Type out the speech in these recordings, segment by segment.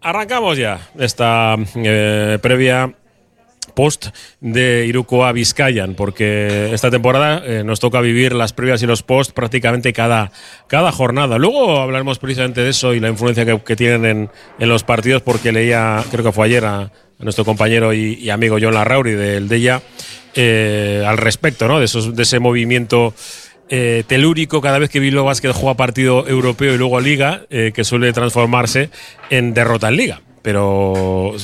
Arrancamos ya esta eh, previa post de Irukoa Vizcayan, porque esta temporada eh, nos toca vivir las previas y los post prácticamente cada, cada jornada. Luego hablaremos precisamente de eso y la influencia que, tienen en, en, los partidos, porque leía, creo que fue ayer, a, nuestro compañero y, amigo John Larrauri del Deya eh, al respecto ¿no? de, esos, de ese movimiento. Eh, telúrico cada vez que Bilbao Basket juega partido europeo y luego Liga, eh, que suele transformarse en derrota en Liga. Pero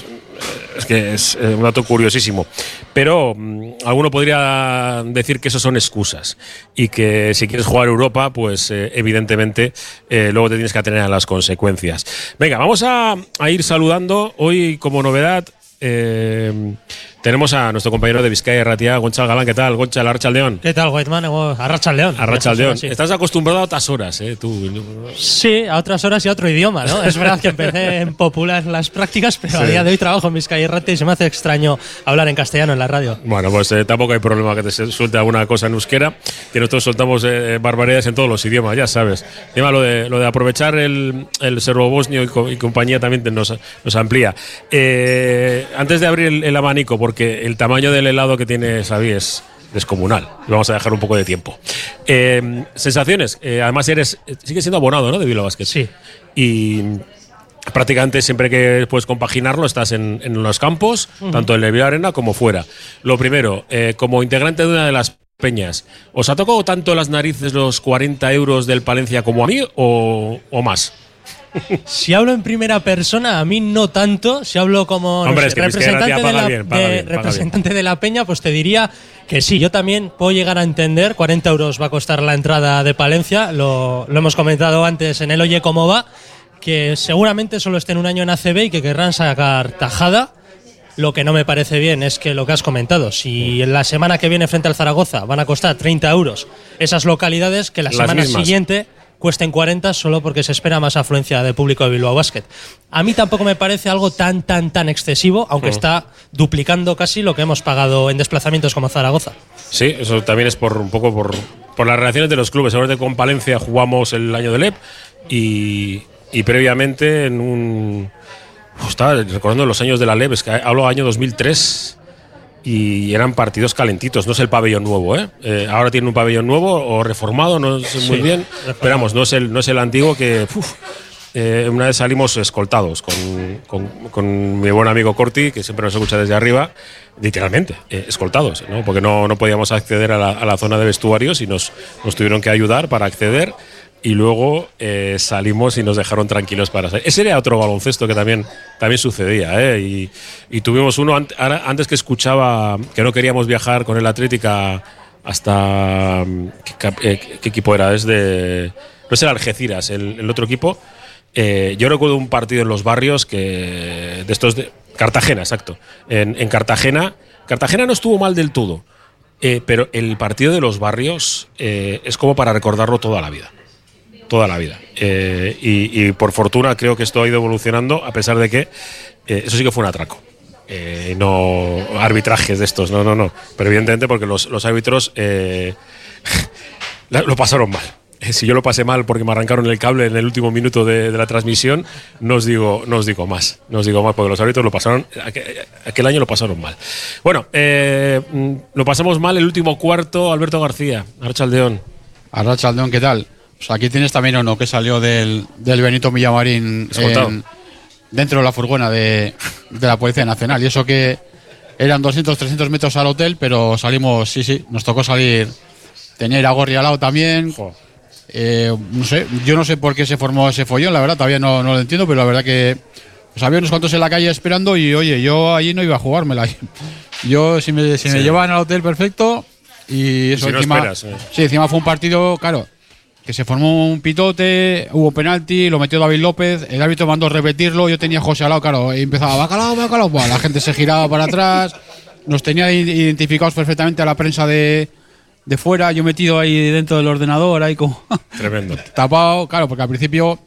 es que es un dato curiosísimo. Pero mmm, alguno podría decir que eso son excusas y que si quieres jugar Europa, pues eh, evidentemente eh, luego te tienes que atener a las consecuencias. Venga, vamos a, a ir saludando hoy como novedad. Eh, tenemos a nuestro compañero de Vizcaya Ratia, Gonchal Galán. ¿Qué tal, Gonchal Arrachaldeón? ¿Qué tal, Whiteman? Arrachaldeón. Arrachaldeón. Sí. Estás acostumbrado a otras horas, ¿eh? Tú. Sí, a otras horas y a otro idioma, ¿no? es verdad que empecé en popular las prácticas, pero sí. a día de hoy trabajo en Vizcaya Ratia y se me hace extraño hablar en castellano en la radio. Bueno, pues eh, tampoco hay problema que te suelte alguna cosa en euskera, que nosotros soltamos eh, barbaridades en todos los idiomas, ya sabes. Encima lo de, lo de aprovechar el, el serbo bosnio y, co y, compañía también nos, nos amplía. Eh, antes de abrir el, el abanico, porque el tamaño del helado que tiene Xavi es descomunal. Vamos a dejar un poco de tiempo. Eh, sensaciones. Eh, además, eres sigue siendo abonado, ¿no? De Bilbao Basket. Sí. Y prácticamente siempre que puedes compaginarlo estás en, en los campos, uh -huh. tanto en el Arena como fuera. Lo primero, eh, como integrante de una de las peñas, ¿os ha tocado tanto las narices los 40 euros del Palencia como a mí o, o más? Si hablo en primera persona, a mí no tanto. Si hablo como Hombre, no es que representante, de la, bien, de, bien, representante de la peña, pues te diría que sí, yo también puedo llegar a entender. 40 euros va a costar la entrada de Palencia. Lo, lo hemos comentado antes en el Oye Cómo Va, que seguramente solo estén un año en ACB y que querrán sacar tajada. Lo que no me parece bien es que lo que has comentado, si en la semana que viene frente al Zaragoza van a costar 30 euros esas localidades, que la Las semana mismas. siguiente cuesten 40 solo porque se espera más afluencia de público de Bilbao Basket. A mí tampoco me parece algo tan, tan, tan excesivo, aunque Mm. está duplicando casi lo que hemos pagado en desplazamientos como Zaragoza. Sí, eso también es por un poco por, por las relaciones de los clubes. Ahora con Palencia jugamos el año del EP y, y previamente en un. Estaba recordando los años de la LEP, es que hablo año 2003 y eran partidos calentitos. No es el pabellón nuevo, ¿eh? eh ahora tiene un pabellón nuevo o reformado, no sé muy Sí, bien. reformado. Esperamos, no es el, no es el antiguo que. uf, eh, una vez salimos escoltados con, con, con, mi buen amigo Corti, que siempre nos escucha desde arriba, literalmente, eh, escoltados, ¿no? porque no, no podíamos acceder a la, a la, zona de vestuarios y nos, nos tuvieron que ayudar para acceder y luego eh, salimos y nos dejaron tranquilos para salir. Ese era otro baloncesto que también, también sucedía. ¿eh? Y, y, tuvimos uno an antes que escuchaba que no queríamos viajar con el Atlética hasta. ¿Qué, eh, qué equipo era? Es de. No es el Algeciras, el, el otro equipo. Eh, yo recuerdo un partido en los barrios que. de estos de. Cartagena, exacto. En, en Cartagena. Cartagena no estuvo mal del todo. Eh, pero el partido de los barrios eh, es como para recordarlo toda la vida toda la vida. Eh, y, por fortuna creo que esto ha ido evolucionando, a pesar de que eh, eso sí que fue un atraco. Eh, no arbitrajes de estos, no, no, no. Pero evidentemente porque los, los árbitros lo pasaron mal. Si yo lo pasé mal porque me arrancaron el cable en el último minuto de, la transmisión, no os, digo, no os digo más. No os digo más porque los árbitros lo pasaron, aquel, año lo pasaron mal. Bueno, eh, lo pasamos mal el último cuarto, Alberto García, Archaldeón. Arrachaldeón, ¿qué tal? Pues aquí tienes también uno que salió del, del Benito Millamarín en, dentro de la furgona de, de, la Policía Nacional. Y eso que eran 200, 300 metros al hotel, pero salimos, sí, sí, nos tocó salir. Tenía Iragorri al lado también. Eh, no sé, yo no sé por qué se formó ese follón, la verdad, todavía no, no lo entiendo, pero la verdad que pues había unos cuantos en la calle esperando y oye, yo allí no iba a jugármela. Yo, si me, si me sí. llevaban al hotel, perfecto. Y eso y si encima, no esperas, eh. sí, encima fue un partido, claro, que se formó un pitote, hubo penalti, lo metió David López, el árbitro mandó repetirlo, yo tenía a José al lado, claro, y empezaba, bacalao, bacalao, la gente se giraba para atrás, nos tenía identificados perfectamente a la prensa de, de fuera, yo metido ahí dentro del ordenador, ahí como... Tremendo. tapado, claro, porque al principio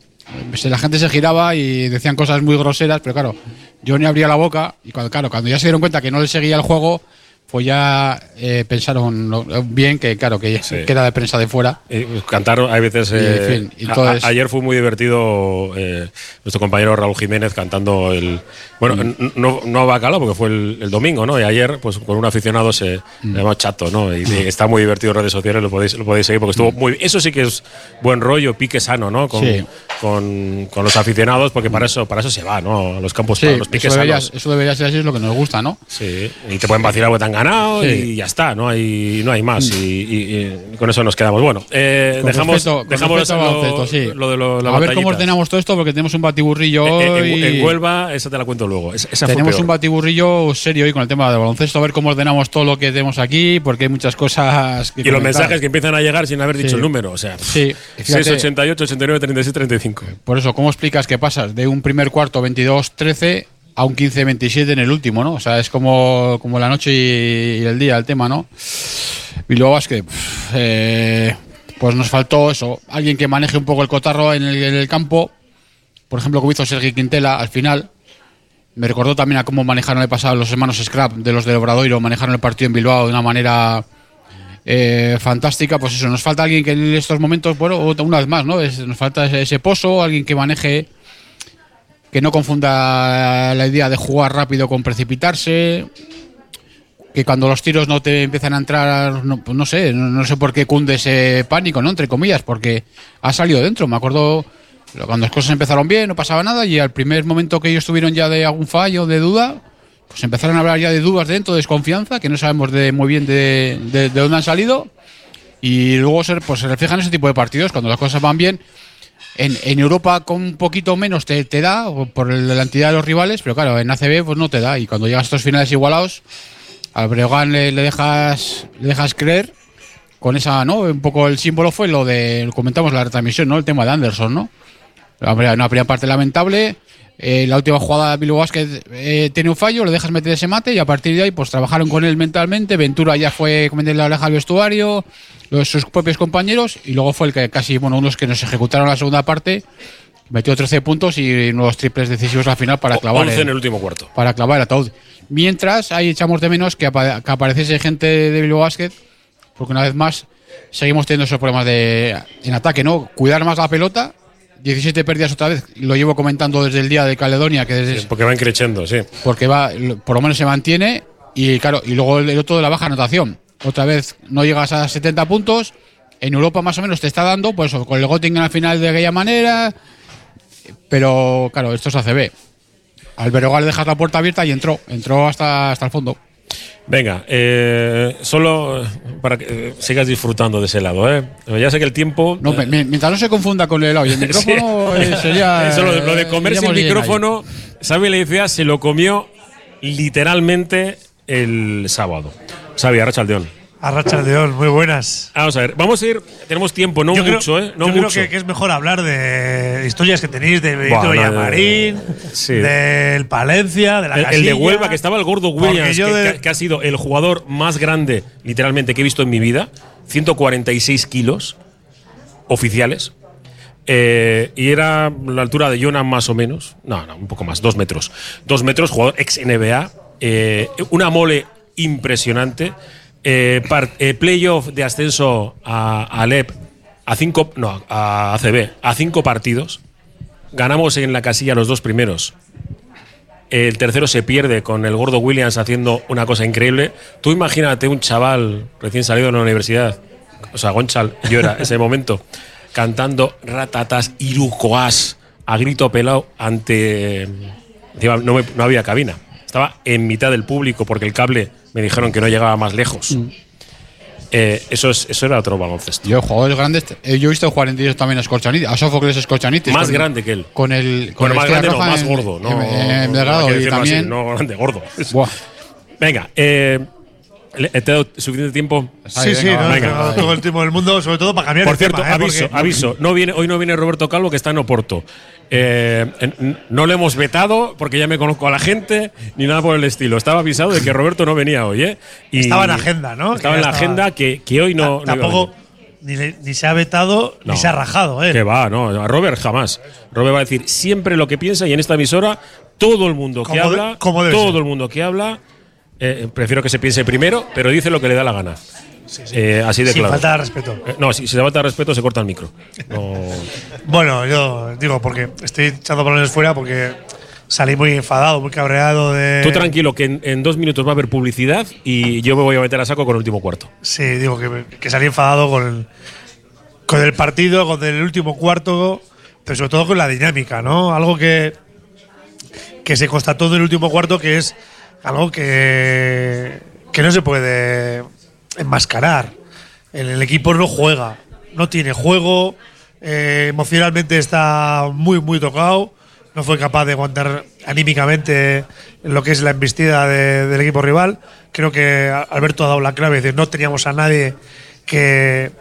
pues, la gente se giraba y decían cosas muy groseras, pero claro, yo ni abría la boca y cuando, claro, cuando ya se dieron cuenta que no le seguía el juego, pues ya eh, pensaron lo- bien que, claro, que Sí. queda de prensa de fuera. Eh, Cantar, hay veces. Y, en eh, fin, y a- ayer fue muy divertido eh, nuestro compañero Raúl Jiménez cantando el. Bueno, Mm. no, no a Bacalao porque fue el, el domingo, ¿no? Y ayer, pues con un aficionado se Mm. llama Chato, ¿no? Y, y está muy divertido en redes sociales, lo podéis, lo podéis seguir porque estuvo muy. Eso sí que es buen rollo, pique sano, ¿no? Con, Mm. Sí. con, con los aficionados, porque para eso, para eso se va, ¿no? A los campos, Sí, para los piques eso debería, sanos. eso debería ser así, es lo que nos gusta, ¿no? Sí, y te pueden vacilar porque ganado Sí. y ya está, no hay, no hay más. Y, y- y con eso nos quedamos. Bueno, eh, dejamos, respecto- dejamos lo, sí. lo de lo, la A ver cómo ordenamos todo esto, porque tenemos un batiburrillo Eh, hoy. En, en Huelva, esa te la cuento luego. Esa, tenemos un batiburrillo serio hoy con el tema del baloncesto, a ver cómo ordenamos todo lo que tenemos aquí, porque hay muchas cosas que y los mensajes que empiezan a llegar sin haber dicho Sí. el número. O sea, Sí, fíjate. 688, 89, 36, 35. Por eso, ¿cómo explicas que pasas de un primer cuarto 22-13 a un 15-27 en el último, ¿no? O sea, es como, como la noche y, el día el tema, ¿no? Y luego es que, eh, pues nos faltó eso, alguien que maneje un poco el cotarro en el, campo, por ejemplo, como hizo Sergi Quintela al final. Me recordó también a cómo manejaron el pasado los hermanos Scrap de los del Obradoiro, manejaron el partido en Bilbao de una manera eh, fantástica. Pues eso, nos falta alguien que en estos momentos, bueno, una vez más, ¿no? Nos falta ese, ese pozo, alguien que maneje, que no confunda la idea de jugar rápido con precipitarse. Que cuando los tiros no te empiezan a entrar, no, pues sé, no, sé por qué cunde ese pánico, ¿no? Entre comillas, porque ha salido dentro. Me acuerdo cuando las cosas empezaron bien, no pasaba nada, y al primer momento que ellos tuvieron ya de algún fallo, de duda, pues empezaron a hablar ya de dudas dentro, de desconfianza, que no sabemos muy bien de, de- de dónde han salido. Y luego se, pues, se reflejan ese tipo de partidos, cuando las cosas van bien. En, Europa con un poquito menos te, te da, por la entidad de los rivales, pero claro, en ACB pues no te da. Y cuando llegas a estos finales igualados, al Breogán le, dejas, le dejas creer con esa, ¿no? Un poco el símbolo fue lo de, comentamos en la retransmisión, ¿no? El tema de Anderson, ¿no? Una primera parte lamentable. Eh, la última jugada de Basket eh, tiene un fallo, le dejas meter ese mate y a partir de ahí pues trabajaron con él mentalmente. Ventura ya fue comerle la oreja al vestuario, los, sus propios compañeros y luego fue el que casi, bueno, unos que nos ejecutaron la segunda parte. Metió 13 puntos y unos triples decisivos al final para clavar 11 el- en el último cuarto. para clavar el ataúd. Mientras, ahí echamos de menos que, apa- que apareciese gente de Bilbao Basket, porque una vez más seguimos teniendo esos problemas de, en ataque, ¿no? Cuidar más la pelota. 17 pérdidas otra vez, lo llevo comentando desde el día de Caledonia, que desde, Porque van creciendo, sí. porque va, por lo menos se mantiene. Y claro, y luego el, otro de la baja anotación. Otra vez no llegas a 70 puntos. En Europa más o menos te está dando, pues con el Göttingen al final de aquella manera. Pero claro, esto es ACB. Al Berogal dejas la puerta abierta y entró. Entró hasta, hasta el fondo. Venga, eh, solo eh, para que eh, sigas disfrutando de ese lado, ¿eh? Ya sé que el tiempo. No, eh, mi- mientras no se confunda con el helado y el micrófono, Sí. eh, sería. Eso, lo, de- lo eh, bien ahí. micrófono, Xavi Leicia se lo comió literalmente el sábado. Xavi, Arrachaldeón. Arracha León, muy buenas. Vamos a ver, vamos a ir. Tenemos tiempo, no yo mucho, creo, ¿eh? No yo creo que, que es mejor hablar de historias que tenéis de Benito Villamarín, sí. del Palencia, de la El, el de. Huelva, que estaba el gordo Williams, que, de- que- que ha sido el jugador más grande, literalmente, que he visto en mi vida. 146 kilos oficiales. Eh, y era la altura de Jonah más o menos. No, no, un poco más, dos metros. Dos metros, jugador ex NBA. eh, una mole impresionante. Eh, eh, playoff de ascenso a, a Alep a cinco, no, a ACB, a cinco partidos. Ganamos en la casilla los dos primeros. El tercero se pierde con el gordo Williams haciendo una cosa increíble. Tú imagínate un chaval recién salido de la universidad, o sea, Gonchal, era ese momento, cantando ratatas irucoas a grito pelado ante. no había cabina. Estaba en mitad del público porque el cable me dijeron que no llegaba más lejos. Eh, eso, es, eso era otro baloncesto. Yo, jugadores grandes. eh, yo he visto jugar en directo también a Scorchanitis, a Sófocles Scorchanitis. Más con- grande que él. Con el. Con Bueno, más Estrella grande no, más en- gordo. No, en- en no, hay que y decirlo así, también. no grande, gordo. Buah. Venga, eh, le- ¿te he dado suficiente tiempo? Sí, sí, venga, no, venga, venga. todo el tiempo del mundo, sobre todo para cambiar Por el cierto, tema, ¿eh? aviso, Porque- aviso. No viene, hoy no viene Roberto Calvo, que está en Oporto. Eh, no le hemos vetado porque ya me conozco a la gente ni nada por el estilo. Estaba avisado de que Roberto no venía hoy, ¿eh? Y Estaba en agenda, ¿no? Estaba en la estaba- agenda que, que hoy no. no iba a Tampoco venir. ni, ni se ha vetado No. ni se ha rajado, ¿eh? Que va, no. A Robert jamás. Robert va a decir siempre lo que piensa y en esta emisora todo el mundo que de- habla, debe todo ser. el mundo que habla eh, prefiero que se piense primero, pero dice lo que le da la gana. Eh, así de Sin claro. falta de respeto. Eh, no, si, si se falta de respeto, se corta el micro. No- Bueno, yo digo, porque estoy echando balones fuera porque salí muy enfadado, muy cabreado de. Tú tranquilo, que en, en dos minutos va a haber publicidad y yo me voy a meter a saco con el último cuarto. Sí, digo que, que salí enfadado con el, con el partido, con el último cuarto, pero sobre todo con la dinámica, ¿no? Algo que, que se constató del último cuarto que es algo que, que no se puede enmascarar. El, el equipo no juega, no tiene juego, eh, emocionalmente está muy, muy tocado, no fue capaz de aguantar anímicamente lo que es la embestida de- del equipo rival. Creo que Alberto ha dado la clave, es decir, no teníamos a nadie que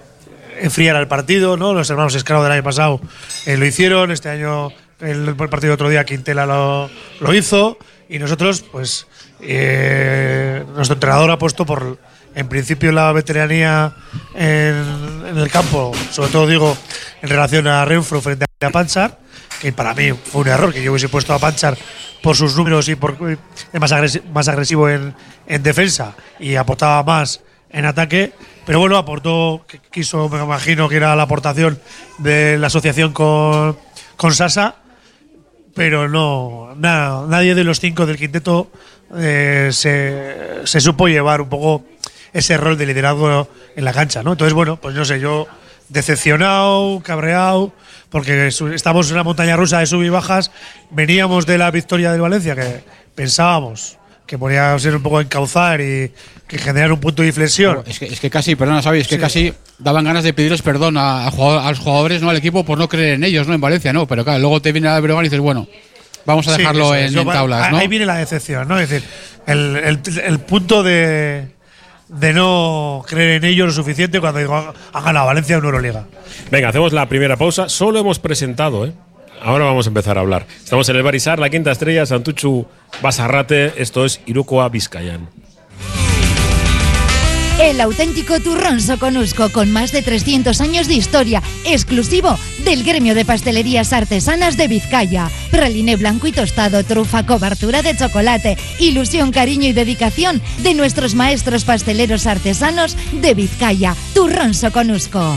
enfriara el partido, ¿no? Los hermanos Escravo del año pasado eh, lo hicieron, este año el, el partido otro día Quintela lo, lo hizo y nosotros, pues, eh, nuestro entrenador ha puesto por, en principio, la veteranía en, el campo, sobre todo digo en relación a Renfro frente a Panchar, que para mí fue un error que yo hubiese puesto a Panchar por sus números y por es más, agresi- más agresivo en, en defensa y aportaba más en ataque. Pero bueno, aportó, quiso, me imagino que era la aportación de la asociación con, con Sasa, pero no, nada, nadie de los cinco del quinteto eh, se, se supo llevar un poco ese rol de liderazgo en la cancha, ¿no? Entonces, bueno, pues no sé, yo decepcionado, cabreado, porque estamos en una montaña rusa de sub y bajas, veníamos de la victoria del Valencia, que pensábamos que podía ser un poco encauzar y que generar un punto de inflexión. Es que, es que casi, perdona, Xavi, es que casi daban ganas de pedirles perdón a, a jugador- a los jugadores, no al equipo, por no creer en ellos, ¿no? En Valencia, no. Pero claro, luego te viene a Breogán y dices, bueno, vamos a Sí, dejarlo es. en, Yo en tablas, ¿no? Ahí viene la decepción, ¿no? Es decir, el, el- el punto de, de no creer en ellos lo suficiente cuando digo, ha ganado Valencia en Euroliga. Venga, hacemos la primera pausa. Solo hemos presentado, ¿eh? Ahora vamos a empezar a hablar. Estamos en el Barisar, la quinta estrella, Santuchu Basarrate. Esto es Irukoa Vizcayan. El auténtico turrón soconusco con más de 300 años de historia, exclusivo del gremio de pastelerías artesanas de Vizcaya. Praliné blanco y tostado, trufa, cobertura de chocolate, ilusión, cariño y dedicación de nuestros maestros pasteleros artesanos de Vizcaya. Turrón soconusco.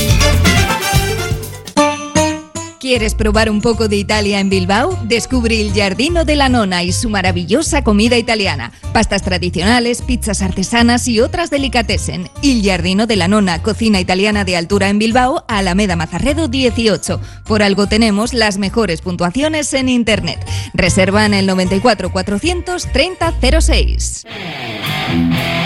¿Quieres probar un poco de Italia en Bilbao? Descubre el Giardino de la Nona y su maravillosa comida italiana. Pastas tradicionales, pizzas artesanas y otras delicatessen. Il Giardino de la Nona, cocina italiana de altura en Bilbao, Alameda Mazarredo 18. Por algo tenemos las mejores puntuaciones en internet. Reserva en el 94 430 06.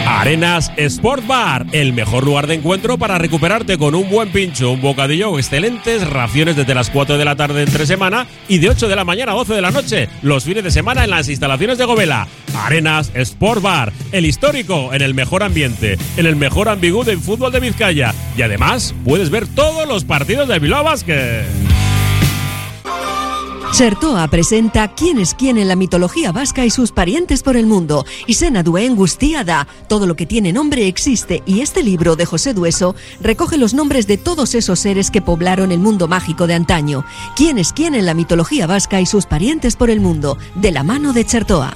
Arenas Sport Bar, el mejor lugar de encuentro para recuperarte con un buen pincho, un bocadillo o excelentes raciones desde las 4 de la tarde entre semana y de 8 de la mañana a 12 de la noche, los fines de semana en las instalaciones de Govela. Arenas Sport Bar, el histórico, en el mejor ambiente, en el mejor ambigú del fútbol de Vizcaya. Y además puedes ver todos los partidos de Bilbao Basket. Chertoa presenta quién es quién en la mitología vasca y sus parientes por el mundo. Isena Duen Gustiada. Todo lo que tiene nombre existe y este libro de José Dueso recoge los nombres de todos esos seres que poblaron el mundo mágico de antaño. Quién es quién en la mitología vasca y sus parientes por el mundo. De la mano de Chertoa.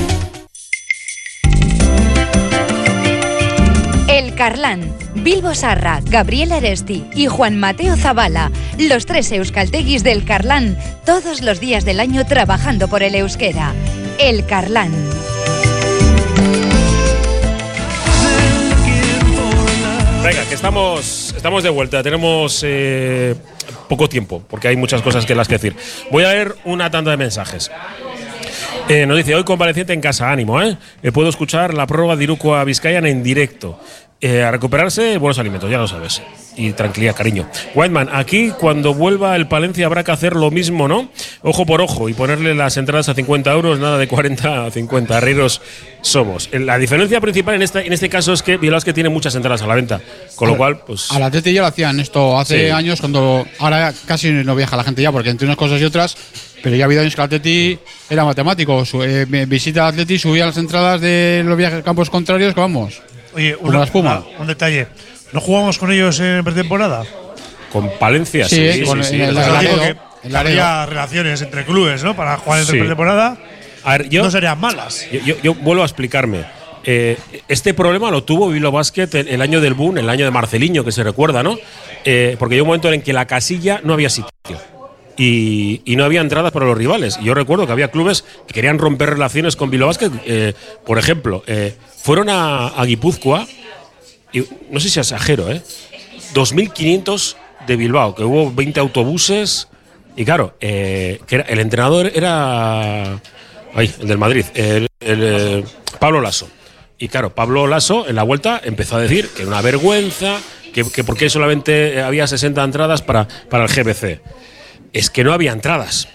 Carlán, Bilbo Sarra, Gabriel Aresti y Juan Mateo Zavala, los tres euskalteguis del Carlán, todos los días del año trabajando por el euskera. El Carlán. Venga, que estamos, estamos de vuelta. Tenemos eh, poco tiempo, porque hay muchas cosas que las que decir. Voy a leer una tanda de mensajes. Eh, nos dice, hoy convaleciente en casa, ánimo, ¿eh? Eh, Puedo escuchar la prórroga de Iruko a Vizcayan en directo. Eh, a recuperarse, buenos alimentos, ya lo sabes. Y tranquilidad, cariño. Whiteman, aquí cuando vuelva el Palencia habrá que hacer lo mismo, ¿no? Ojo por ojo y ponerle las entradas a 50 euros, nada de 40 a 50. Arrieros somos. Eh, La diferencia principal en este, en este caso es que que tiene muchas entradas a la venta. Con lo cual, pues. Al Atleti ya lo hacían esto hace Sí. años, cuando ahora casi no viaja la gente ya, porque entre unas cosas y otras, pero ya ha habido años que el Atleti era matemático. Su, eh, visita al Atleti, subía las entradas de los viajes campos contrarios, que vamos. Oye, la espuma. un detalle. ¿No jugamos con ellos en pretemporada? Con Palencia, Sí, sí, sí, con sí, el- el el relaciones entre clubes, ¿no? Para jugar en Sí. pretemporada. A ver, yo, No serían malas. yo, yo- yo vuelvo a explicarme. Eh, este problema lo tuvo Vilo Basket el, el año del boom, el año de Marceliño, que se recuerda, ¿no? Eh, porque hay un momento en que la casilla no había sitio. Y, y no había entradas para los rivales. Yo recuerdo que había clubes que querían romper relaciones con Vilo Basket. Eh, por ejemplo, eh, fueron a, Guipúzcoa, y no sé si exagero, ¿eh? 2.500 de Bilbao, que hubo 20 autobuses. Y claro, eh, que el entrenador era. Ay, el del Madrid, eh, Pablo Lasso. Y claro, Pablo Lasso en la vuelta empezó a decir que era una vergüenza, que, que por qué solamente había 60 entradas para, para el GBC. Es que no había entradas.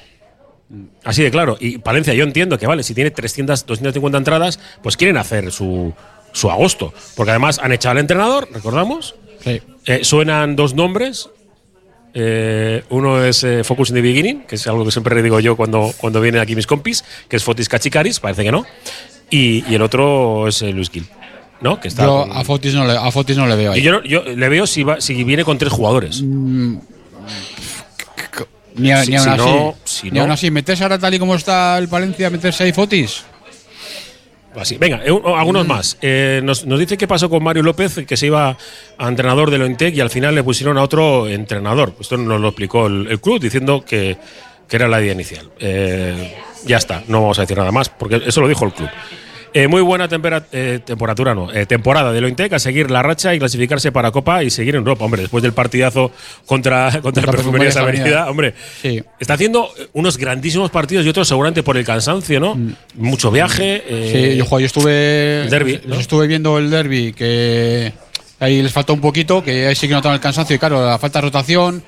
Así de claro. Y Palencia, yo entiendo que, vale, si tiene 300, 250 entradas, pues quieren hacer su, su agosto. Porque además han echado al entrenador, recordamos. Sí. Eh, suenan dos nombres. Eh, uno es eh, Focus in the Beginning, que es algo que siempre digo yo cuando, cuando vienen aquí mis compis, que es Fotis Cachicaris, parece que no. Y, y el otro es Luis Gil, ¿no? Que está Yo con- a Fotis no le, a Fotis no le veo ahí. y yo, yo le veo si, va- si viene con tres jugadores. Ni, a- si- ni aún si así. no- si ni no- aún así, meterse ahora tal y como está el Palencia, meterse ahí Fotis. Así. Venga, eh, un- algunos más. Eh, nos, nos dice qué pasó con Mario López, que se iba a entrenador del Ointec y al final le pusieron a otro entrenador. Esto nos lo explicó el, el club diciendo que, que era la idea inicial. Eh, ya está, no vamos a decir nada más, porque eso lo dijo el club. Eh, muy buena eh, temperatura, no, eh, temporada del Ointec a seguir la racha y clasificarse para Copa y seguir en Europa. Hombre, después del partidazo contra, contra el Perfumerías Perfumerías Avenida, hombre, Sí. está haciendo eh, unos grandísimos partidos y otros seguramente por el cansancio, ¿no? Mucho viaje. eh, Sí, yo, jo, yo estuve. les ¿no? estuve viendo el derby, que ahí les faltó un poquito, que ahí sí que notaban el cansancio. Y claro, la falta de rotación.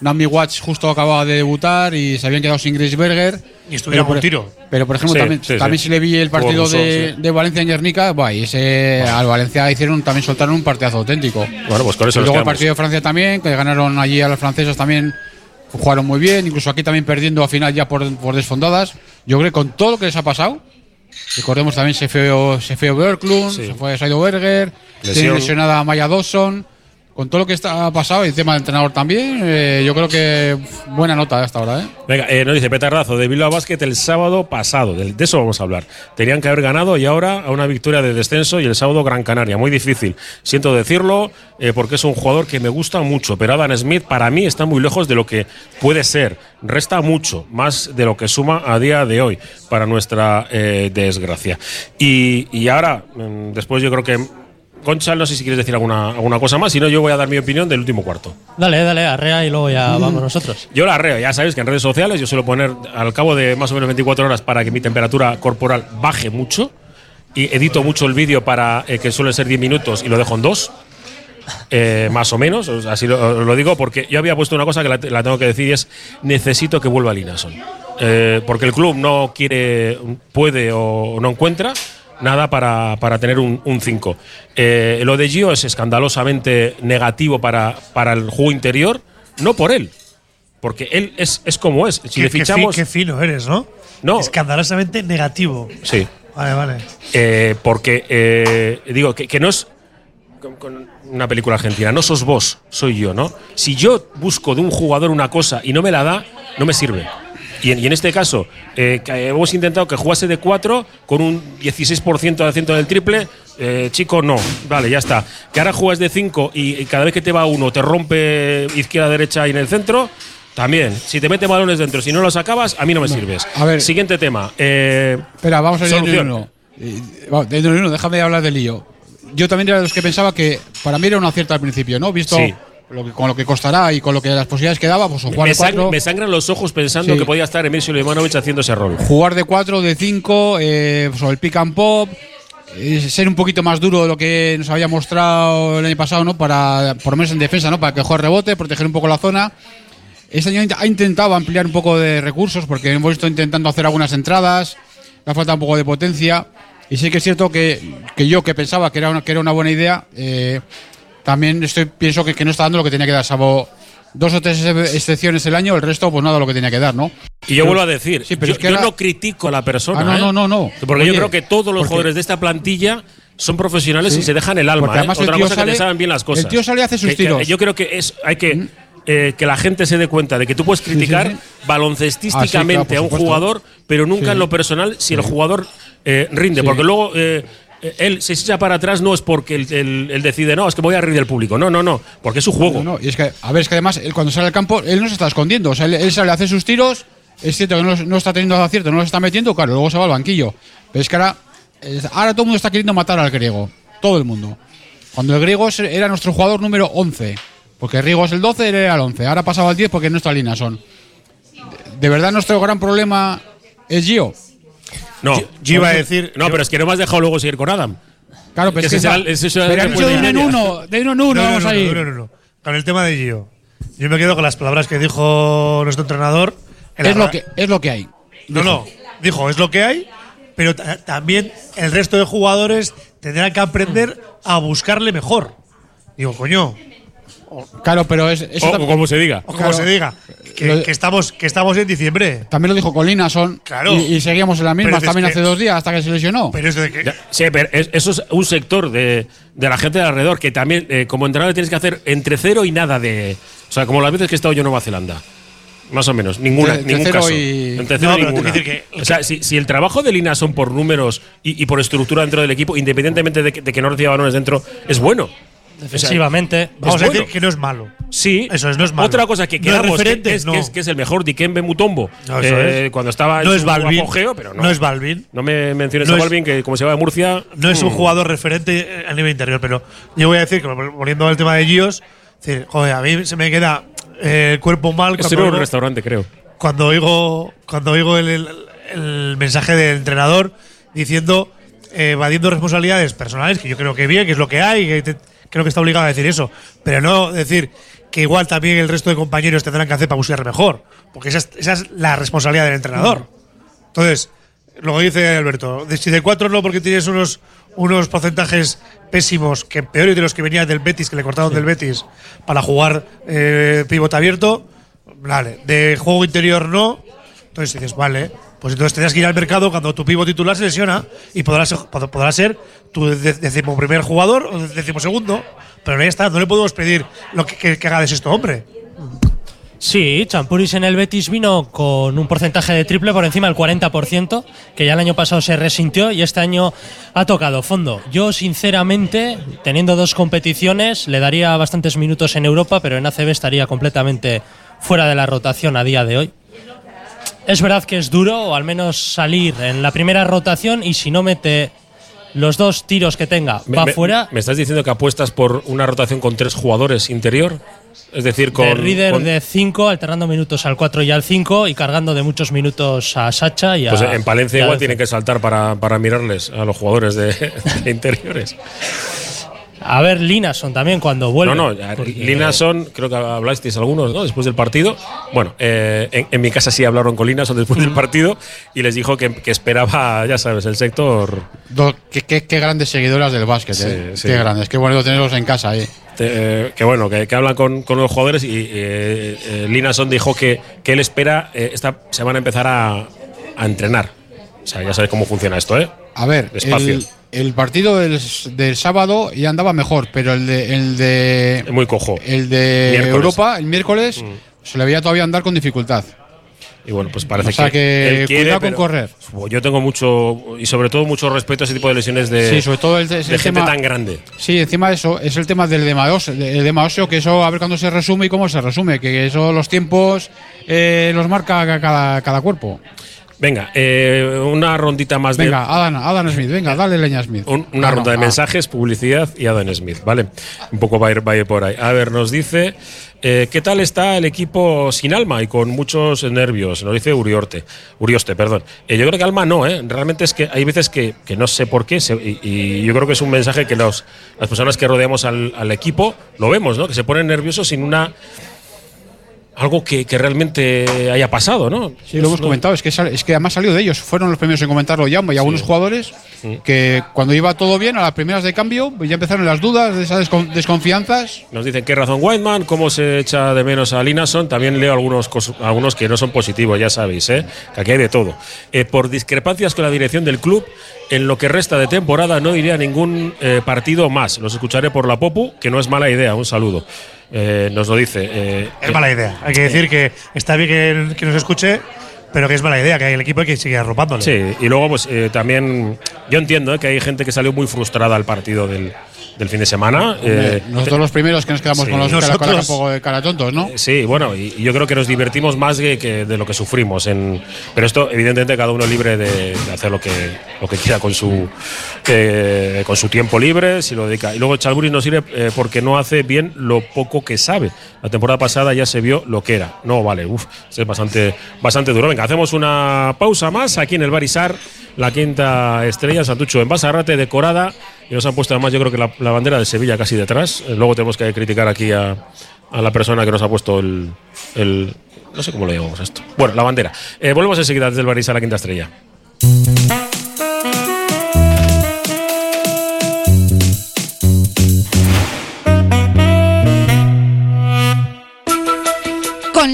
Nami Watts justo acababa de debutar y se habían quedado sin Grisberger. Y estuvieron por, tiro. Pero por ejemplo, Sí, también, sí, también sí. si le vi el partido de, de Valencia en Guernica, buah, y ese al Valencia hicieron también soltaron un partidazo auténtico. Bueno, pues con eso y luego el partido de Francia también, que ganaron allí a las francesas también, jugaron muy bien, incluso aquí también perdiendo a final ya por, por desfondadas. Yo creo que con todo lo que les ha pasado, recordemos también se fue, se fue Berklund, se fue Saido Berger, tiene lesionada a Maya Dawson. Con todo lo que está pasado y tema del entrenador también, eh, yo creo que buena nota hasta ahora. ¿eh? Venga, eh, nos dice Petardazo de Bilbao Basket el sábado pasado. De, eso vamos a hablar. Tenían que haber ganado y ahora a una victoria de descenso y el sábado Gran Canaria. Muy difícil. Siento decirlo eh, porque es un jugador que me gusta mucho, pero Adam Smith para mí está muy lejos de lo que puede ser. Resta mucho más de lo que suma a día de hoy para nuestra desgracia. Y, y ahora, mm, después yo creo que. Concha, no sé si quieres decir alguna, alguna cosa más, si no, yo voy a dar mi opinión del último cuarto. Dale, dale, arrea y luego ya vamos nosotros. Yo la arreo, ya sabéis que en redes sociales yo suelo poner al cabo de más o menos 24 horas para que mi temperatura corporal baje mucho y edito mucho el vídeo para eh, que suele ser 10 minutos y lo dejo en 2. más o menos, así lo, lo digo porque yo había puesto una cosa que la, la tengo que decir y es necesito que vuelva Linason. Eh, porque el club no quiere, puede o no encuentra nada para, para tener un 5. lo de Gio es escandalosamente negativo para, para el juego interior, no por él, porque él es, es como es. Si Qué- le fichamos. Qué, fino eres, ¿no? No. Escandalosamente negativo. Sí. Vale, vale. Eh, porque eh, digo que, que no es con una película argentina, no sos vos, soy yo, ¿no? Si yo busco de un jugador una cosa y no me la da, no me sirve. Y en, y en este caso, eh, hemos intentado que jugase de 4 con un 16% de acento del triple. eh, chico, no. Vale, ya está. Que ahora juegas de 5 y, y cada vez que te va uno te rompe izquierda-derecha y en el centro. También. Si te mete balones dentro, si no los acabas, a mí no me sirves. A ver. Siguiente tema. Eh, Espera, vamos a ir de uno De uno déjame hablar del lío. yo también era de los que pensaba que para mí era un acierto al principio, ¿no? Visto Sí. Lo que- con lo que costará y con lo que las posibilidades que daba, pues jugar Me, de sang- cuatro. me sangran los ojos pensando Sí. que podía estar Emil Sulejmanovic haciendo ese rol. jugar de 4, de 5, eh, sobre el pick and pop, eh, ser un poquito más duro de lo que nos había mostrado el año pasado, ¿no? Para, por lo menos en defensa, ¿no? Para que juegue rebote, proteger un poco la zona. Este año ha intentado ampliar un poco de recursos porque hemos visto intentando hacer algunas entradas, le ha faltado un poco de potencia. Y sí que es cierto que, que yo, que pensaba que era una, que era una buena idea, eh, también estoy, pienso que, que no está dando lo que tenía que dar, salvo dos o tres excepciones el año, el resto, pues nada, lo que tenía que dar, ¿no? Y yo vuelvo a decir, Sí, pero yo, es que yo no critico a la persona. Ah, no, ¿eh? no, no, no. Porque yo creo que todos los porque- jugadores de esta plantilla son profesionales Sí. y se dejan el alma. Porque ¿eh? además el Otra tío cosa sale- que saben bien las cosas. el tío sale y hace sus Que- tiros. Mm. yo creo que es hay que eh, que la gente se dé cuenta de que tú puedes criticar sí. baloncestísticamente Ah, claro, a un jugador, pero nunca en lo personal si el jugador rinde. Porque luego él se echa para atrás no es porque él, decide, no, es que voy a reír del público. No, no, no, porque es su juego. No, no, y es que, a ver, es que además, él cuando sale al campo, él no se está escondiendo. O sea, él, sale a hacer sus tiros. Es cierto que no, no está teniendo acierto, no los está metiendo, claro, luego se va al banquillo. Pero es que ahora, ahora todo el mundo está queriendo matar al griego. Todo el mundo. Cuando el griego era nuestro jugador número 11. Porque Rigo es el 12, él era el 11. Ahora ha pasado al 10 porque no está son. De, de verdad, nuestro gran problema es Gio. No, Yo- yo iba a decir- No, yo- pero es que no me has dejado luego seguir con Adam. Claro, pero Que es de uno en uno, de uno en uno, No, no, vamos no, a ir. no, no, no. Con el tema de Gio. Yo me quedo con las palabras que dijo nuestro entrenador. en Es lo que, es lo que hay. No, no. Dijo, es lo que hay, pero ta- también el resto de jugadores tendrán que aprender a buscarle mejor. Digo, coño, Claro, pero es, eso O, como se diga. o como Claro. se diga, que, Lo- que estamos, que estamos en diciembre. también lo dijo con Linason. Claro. Y, y seguíamos en mismas es también hace dos días hasta que se lesionó. Pero es de que. Ya, Sí, pero es- eso es un sector de, de la gente de alrededor que también, eh, como entrenador, tienes que hacer entre cero y nada de. O sea, como las veces que he estado yo en Nueva Zelanda. Más o menos, ninguna, Entre- ningún caso. y- Entre cero pero ninguna. decir que- o sea, si, si el trabajo de Lina son por números y, y por estructura dentro del equipo, independientemente de que, de que no reciba balones dentro, es bueno. Defensivamente. Vamos a bueno. decir que no es malo. Sí, Eso es, no es malo. Otra cosa que No es queramos que- referente, que, es, no. que es- que es el mejor Dikembe Mutombo. No, eh, es. Cuando estaba en No es su Balvin. apogeo, pero no. No es Balvin. No me menciones No a es- Balvin, que como se va de Murcia. No es un mm, jugador referente eh, a nivel interior, pero yo voy a decir que volviendo al tema de Gios, es decir, joder, a mí se me queda eh, el cuerpo mal Esto cuando era un restaurante, creo. cuando oigo, cuando oigo el, el- el mensaje del entrenador diciendo, evadiendo responsabilidades personales, que yo creo que bien, que es lo que hay, que te- creo que está obligado a decir eso, pero no decir que igual también el resto de compañeros tendrán que hacer para buscar mejor, porque esa es, esa es la responsabilidad del entrenador. Entonces, luego dice Alberto, de- si de cuatro no, porque tienes unos, unos porcentajes pésimos, que peores de los que venían del Betis, que le cortaron del Betis, para jugar eh, pivote abierto, vale. De juego interior no, entonces dices, vale, pues entonces tendrás que ir al mercado cuando tu pivo titular se lesiona y podrá ser, pod- podrá ser tu de- decimoprimer jugador o decimosegundo, pero ya está, no le podemos pedir lo que, que, que haga de esto hombre. Sí, Champuris en el Betis vino con un porcentaje de triple por encima del 40%, que ya el año pasado se resintió y este año ha tocado fondo. Yo, sinceramente, teniendo dos competiciones, le daría bastantes minutos en Europa, pero en ACB estaría completamente fuera de la rotación a día de hoy. Es verdad que es duro, o al menos salir en la primera rotación, y si no mete los dos tiros que tenga, Me- va me- fuera. ¿Me estás diciendo que apuestas por una rotación con tres jugadores interior? Es decir, con. de Reader con- de 5, alternando minutos al 4 y al 5 y cargando de muchos minutos a Sacha y a. Pues en Palencia igual tienen que saltar para, para mirarles a los jugadores de, de interiores. A ver, Linason también cuando vuelve. No, no, porque- Linason, creo que hablasteis algunos, ¿no? Después del partido. Bueno, eh, en, en mi casa sí hablaron con Linason después del partido y les dijo que, que esperaba, ya sabes, el sector. Do- qué, qué- qué grandes seguidoras del básquet, Sí, eh. sí. Qué grandes, qué bueno tenerlos en casa, eh. eh, que bueno, que, que hablan con, con los jugadores y eh, eh, Linason dijo que, que él espera eh, esta semana empezar a, a entrenar. O sea, ya sabes cómo funciona esto, ¿eh? A ver, el, el partido del, del sábado ya andaba mejor, pero el de, el de, muy cojo. el de Miércoles. Mm. Europa, el miércoles, se le veía todavía andar con dificultad. Y bueno, pues parece O sea que quiere, cuidado con correr. Yo tengo mucho, y sobre todo mucho respeto a ese tipo de lesiones de, sí, sobre todo el, de el gente tema, tan grande. Sí, encima de eso, es el tema del edema óseo, el que eso a ver cuándo se resume y cómo se resume, que eso los tiempos eh, los marca cada, cada cuerpo. Venga, eh, una rondita más de. Venga, Adam, Adam Smith, venga, dale leña Smith. Un- una Ah, ronda de ah. mensajes, publicidad y Adam Smith, ¿vale? Un poco va a ir, va a ir por ahí. A ver, nos dice, eh, ¿qué tal está el equipo sin alma y con muchos nervios? Nos dice Uriorte, Urioste, perdón. Eh, yo creo que alma no, ¿eh? Realmente es que hay veces que, que no sé por qué se- y, y yo creo que es un mensaje que los, las personas que rodeamos al, al equipo lo vemos, ¿no? Que se ponen nerviosos sin una... Algo que, que realmente haya pasado, ¿no? Sí, lo hemos No- comentado, es que, es que además salió de ellos. Fueron los primeros en comentarlo ya, y algunos jugadores que cuando iba todo bien, a las primeras de cambio, pues ya empezaron las dudas, esas descon- desconfianzas. Nos dicen qué razón Whiteman, cómo se echa de menos a Linason. También leo algunos, algunos que no son positivos, ya sabéis, ¿eh? que aquí hay de todo. Eh, por discrepancias con la dirección del club, en lo que resta de temporada no iré a ningún eh, partido más. Los escucharé por la Popu, que no es mala idea. Un saludo. Eh, nos lo dice. eh, Es mala idea. Hay que decir que está bien que, que nos escuche, pero que es mala idea, que hay el equipo hay que sigue arropándole. Sí, y luego pues eh, también yo entiendo eh, que hay gente que salió muy frustrada al partido del, del fin de semana. eh, Nosotros los primeros que nos quedamos Sí. con los cara, Nosotros- un poco de cara tontos, ¿no? Eh, Sí, bueno, y y yo creo que nos divertimos más que, que de lo que sufrimos. En, pero esto, evidentemente, cada uno es libre de, de hacer lo que, lo que quiera con su, eh, con su tiempo libre, si lo dedica. Y luego Chalburis no sirve porque no hace bien lo poco que sabe. La temporada pasada ya se vio lo que era. No, vale, uff, es bastante, bastante duro. Venga, hacemos una pausa más aquí en el Barisar, la quinta estrella, Santucho en Basarrate, decorada. Y nos han puesto además, yo creo que la, bandera de Sevilla casi detrás. Eh, Luego tenemos que criticar aquí a, la persona que nos ha puesto el, no sé cómo lo llamamos esto. Bueno, la bandera. Eh, volvemos enseguida desde el Barisar a la quinta estrella.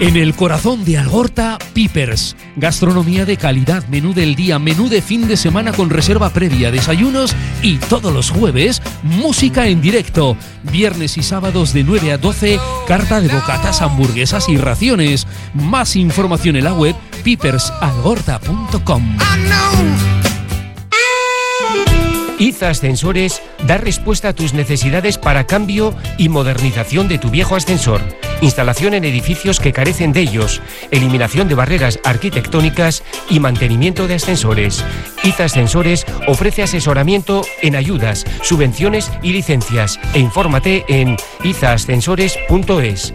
En el corazón de Algorta, Pipers. Gastronomía de calidad, menú del día, menú de fin de semana con reserva previa, desayunos y todos los jueves, música en directo. Viernes y sábados de 9 a 12, carta de bocatas, hamburguesas y raciones. Más información en la web pipersalgorta.com. IZA Ascensores da respuesta a tus necesidades para cambio y modernización de tu viejo ascensor, instalación en edificios que carecen de ellos, eliminación de barreras arquitectónicas y mantenimiento de ascensores. IZA Ascensores ofrece asesoramiento en ayudas, subvenciones y licencias e infórmate en izaascensores.es.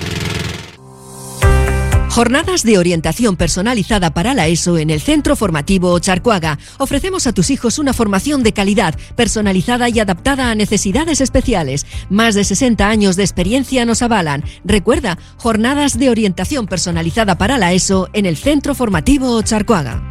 Jornadas de orientación personalizada para la ESO en el Centro Formativo Charcuaga. Ofrecemos a tus hijos una formación de calidad, personalizada y adaptada a necesidades especiales. Más de 60 años de experiencia nos avalan. Recuerda, jornadas de orientación personalizada para la ESO en el Centro Formativo Charcuaga.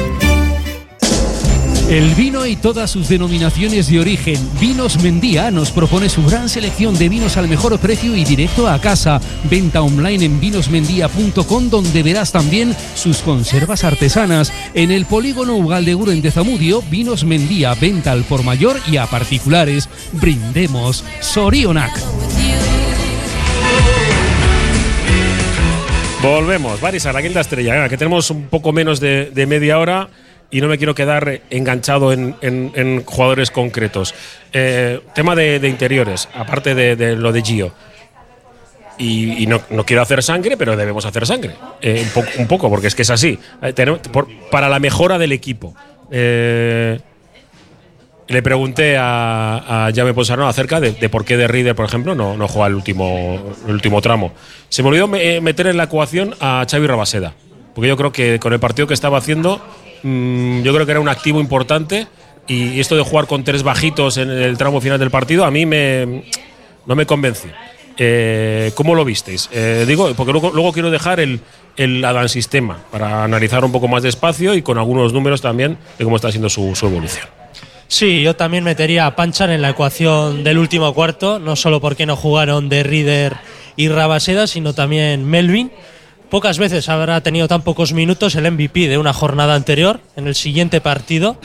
El vino y todas sus denominaciones de origen. Vinos Mendía nos propone su gran selección de vinos al mejor precio y directo a casa. Venta online en vinosmendía.com donde verás también sus conservas artesanas. En el polígono Ugaldeguren de Zamudio, Vinos Mendía, venta al por mayor y a particulares. Brindemos. Sorionac. Volvemos, Baris, a la quinta estrella, que tenemos un poco menos de media hora y no me quiero quedar enganchado en, en- jugadores concretos. Eh, tema de, interiores, aparte de, lo de Gio. Y, no, no quiero hacer sangre, pero debemos hacer sangre. Eh, un, poco, un poco, porque es que es así. Eh, tenemos- por- para la mejora del equipo. Le pregunté a, a Ponsarnau acerca de, por qué de Reader, por ejemplo, no, no juega el último, el último tramo. Se me olvidó me- meter en la ecuación a Xavi Rabaseda. Porque yo creo que con el partido que estaba haciendo, mm, yo creo que era un activo importante. Y esto de jugar con tres bajitos en el tramo final del partido, a mí me, no me convenció. Eh, ¿Cómo lo visteis? Eh, digo, porque luego, quiero dejar el, el Adán Sistema para analizar un poco más despacio y con algunos números también de cómo está siendo su, su evolución. Sí, yo también metería a Panchar en la ecuación del último cuarto, no solo porque no jugaron de Reader y Rabaseda, sino también Melvin. Pocas veces habrá tenido tan pocos minutos el MVP de una jornada anterior en el siguiente partido,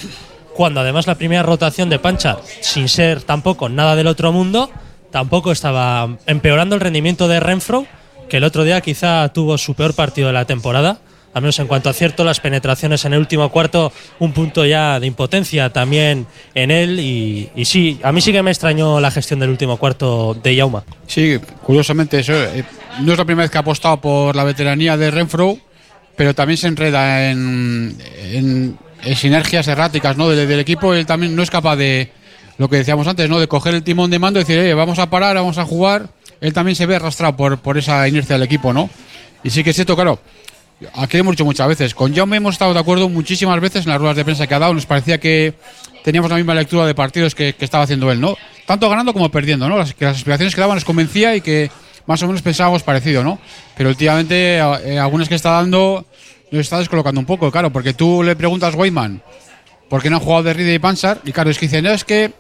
cuando además la primera rotación de Panchar, sin ser tampoco nada del otro mundo, tampoco estaba empeorando el rendimiento de Renfro, que el otro día quizá tuvo su peor partido de la temporada. Al menos en cuanto a cierto, las penetraciones en el último cuarto, un punto ya de impotencia también en él. Y, y sí, a mí sí que me extrañó la gestión del último cuarto de Yauma. Sí, curiosamente, eso, eh, no es la primera vez que ha apostado por la veteranía de Renfro, pero también se enreda en, en- sinergias erráticas ¿no? del, del equipo. Él también no es capaz de, lo que decíamos antes, ¿no? de coger el timón de mando y decir, "Eh, vamos a parar, vamos a jugar. Él también se ve arrastrado por, por esa inercia del equipo. ¿no? Y sí que es cierto, claro, aquí hemos dicho muchas veces, con Jaume hemos estado de acuerdo muchísimas veces en las ruedas de prensa que ha dado, nos parecía que teníamos la misma lectura de partidos que, que estaba haciendo él, ¿no? Tanto ganando como perdiendo, ¿no? Las, que las explicaciones que daban nos convencía y que más o menos pensábamos parecido, ¿no? Pero últimamente eh, algunas que está dando nos está descolocando un poco, claro, porque tú le preguntas a Weyman por qué no han jugado de Ride y Pansar, y claro, es que dicen, no, es que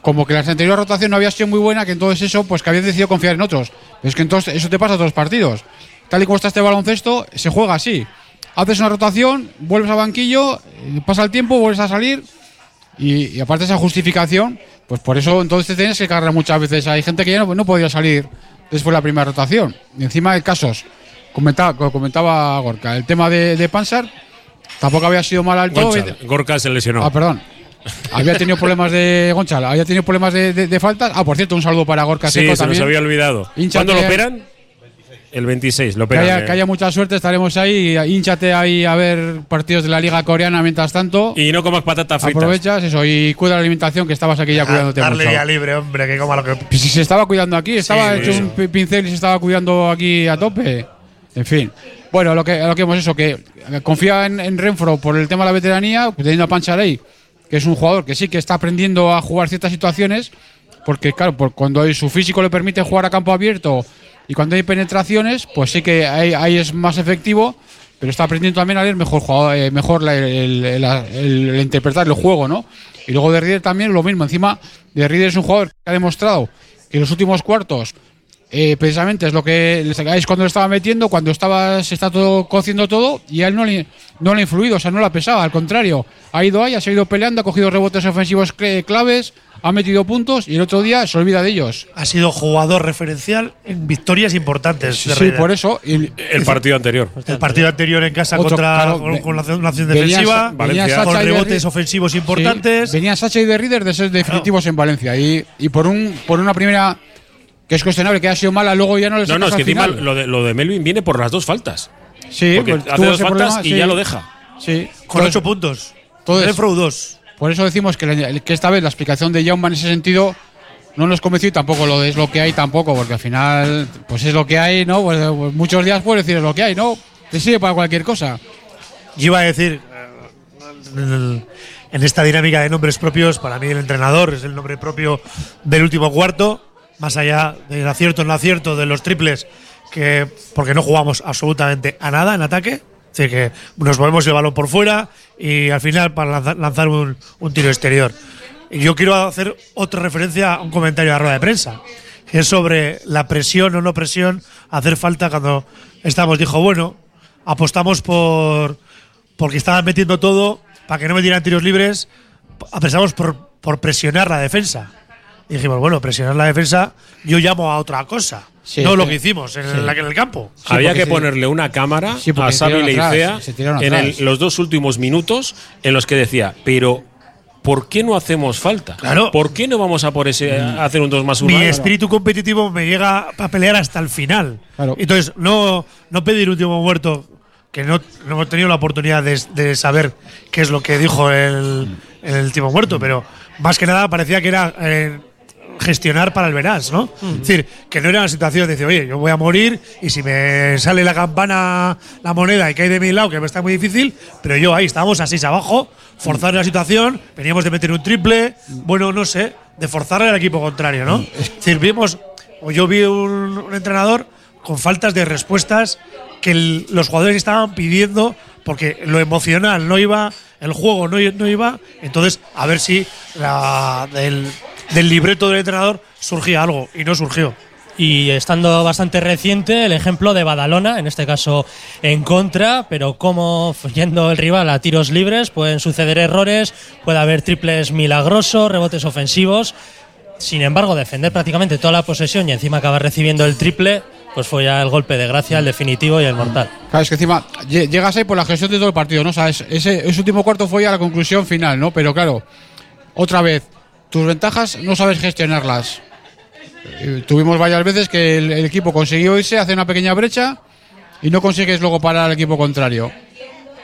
como que la anterior rotación no había sido muy buena, que entonces eso, pues que habían decidido confiar en otros. Es que entonces eso te pasa a todos los partidos. Tal y como está este baloncesto, se juega así. Haces una rotación, vuelves al banquillo, eh, pasa el tiempo, vuelves a salir. Y, y aparte esa justificación, pues por eso entonces te tienes que cargar muchas veces. Hay gente que ya no, no podía salir después de la primera rotación. Y encima hay casos, comentaba, comentaba Gorka, el tema de, de Pansar, tampoco había sido mal al todo. Gonchal, Gorka se lesionó. Ah, perdón. Había tenido problemas de Gonchal, había tenido problemas de, de- de faltas. Ah, por cierto, un saludo para Gorka sí, Seco se nos también. había olvidado. Hínchate ¿Cuándo lo operan? El 26, lo Que haya, eh. que haya mucha suerte, estaremos ahí. Hínchate ahí a ver partidos de la Liga Coreana mientras tanto. Y no comas patatas fritas. Aprovechas eso y cuida la alimentación que estabas aquí ya cuidándote Darle mucho. libre, hombre, que coma lo que. Pues si se estaba cuidando aquí, estaba Sí, hecho eso. un pi- pincel y se estaba cuidando aquí a tope. En fin. Bueno, lo que, lo que hemos eso, que eh, confía en, en Renfro por el tema de la veteranía, pues teniendo a Pancharey, que es un jugador que sí que está aprendiendo a jugar ciertas situaciones, porque claro, por cuando su físico le permite jugar a campo abierto y cuando hay penetraciones, pues sí que ahí, ahí es más efectivo, pero está aprendiendo también a leer mejor, eh, mejor la- el, interpretar el juego, ¿no? Y luego de Rieder también lo mismo. Encima, de Rieder es un jugador que ha demostrado que en los últimos cuartos, eh, precisamente es lo que les es cuando lo estaba metiendo, cuando estaba se está todo cociendo todo, y a él no le, no le ha influido, o sea, no le ha pesado, al contrario, ha ido ahí, ha seguido peleando, ha cogido rebotes ofensivos cl- claves, ha metido puntos y el otro día se olvida de ellos. Ha sido jugador referencial en victorias importantes. de Sí, por eso. y- El partido anterior. El partido anterior en casa Otro, contra claro, con, la, acción venía defensiva, venía Valencia. Sacha con rebotes ofensivos Sí, importantes. venía Sacha y de Reader de ser definitivos en Valencia. Y, y por un por una primera que es cuestionable, que ha sido mala, luego ya no les No, no, es que encima final. lo de, lo de Melvin viene por las dos faltas. Sí, Porque pues hace dos faltas problema, y sí. ya lo deja. Sí. con ocho puntos. Renfro 2. Por eso decimos que, que esta vez la explicación de Jaume en ese sentido no nos convenció y tampoco lo de es lo que hay tampoco, porque al final, pues es lo que hay, ¿no? Pues, pues muchos días puedes decir es lo que hay, ¿no? Te sirve para cualquier cosa. Yo iba a decir, eh, en, esta dinámica de nombres propios, para mí el entrenador es el nombre propio del último cuarto, más allá del acierto en no acierto de los triples, que porque no jugamos absolutamente a nada en ataque. Decir, que nos movemos el balón por fuera y al final para lanzar, un, tiro exterior. Y yo quiero hacer otra referencia a un comentario de la rueda de prensa, que es sobre la presión o no presión hacer falta cuando estamos. Dijo, bueno, apostamos por porque estaban metiendo todo para que no metieran tiros libres, apostamos por, por presionar la defensa. Y dijimos, bueno, presionar la defensa, yo llamo a otra cosa. Sí, no lo que- hicimos en, la- en el campo. Había que sí. ponerle una cámara Sí, a Xavi Leicea en el- los dos últimos minutos en los que decía, pero ¿por qué no hacemos falta? Claro. ¿Por qué no vamos a por ese a hacer un 2 más 1? Mi espíritu competitivo me llega a pelear hasta el final. Claro. Entonces, no, no pedir último muerto, que no, no hemos tenido la oportunidad de, de saber qué es lo que dijo el, el último muerto, pero más que nada parecía que era eh, gestionar para el verás, ¿no? Es decir, que no era una situación de decir, oye, yo voy a morir y si me sale la campana, la moneda y cae de mi lado, que me está muy difícil, pero yo ahí estábamos a seis abajo, forzar la situación, veníamos de meter un triple, bueno, no sé, de forzar al equipo contrario, ¿no? Es decir, vimos, o yo vi un, entrenador con faltas de respuestas que los jugadores estaban pidiendo porque lo emocional no iba, el juego no iba, entonces a ver si la, del, del libreto del entrenador surgía algo y no surgió. Y estando bastante reciente, el ejemplo de Badalona, en este caso en contra, pero como yendo el rival a tiros libres, pueden suceder errores, puede haber triples milagrosos, rebotes ofensivos. Sin embargo, defender prácticamente toda la posesión y encima acabar recibiendo el triple, pues fue ya el golpe de gracia, el definitivo y el mortal. Claro, es que encima lle- llegas ahí por la gestión de todo el partido, ¿no? Ese último cuarto fue ya la conclusión final, ¿no? Pero claro, otra vez, tus ventajas no sabes gestionarlas. Tuvimos varias veces que el, el equipo consiguió irse, hace una pequeña brecha y no consigues luego parar al equipo contrario.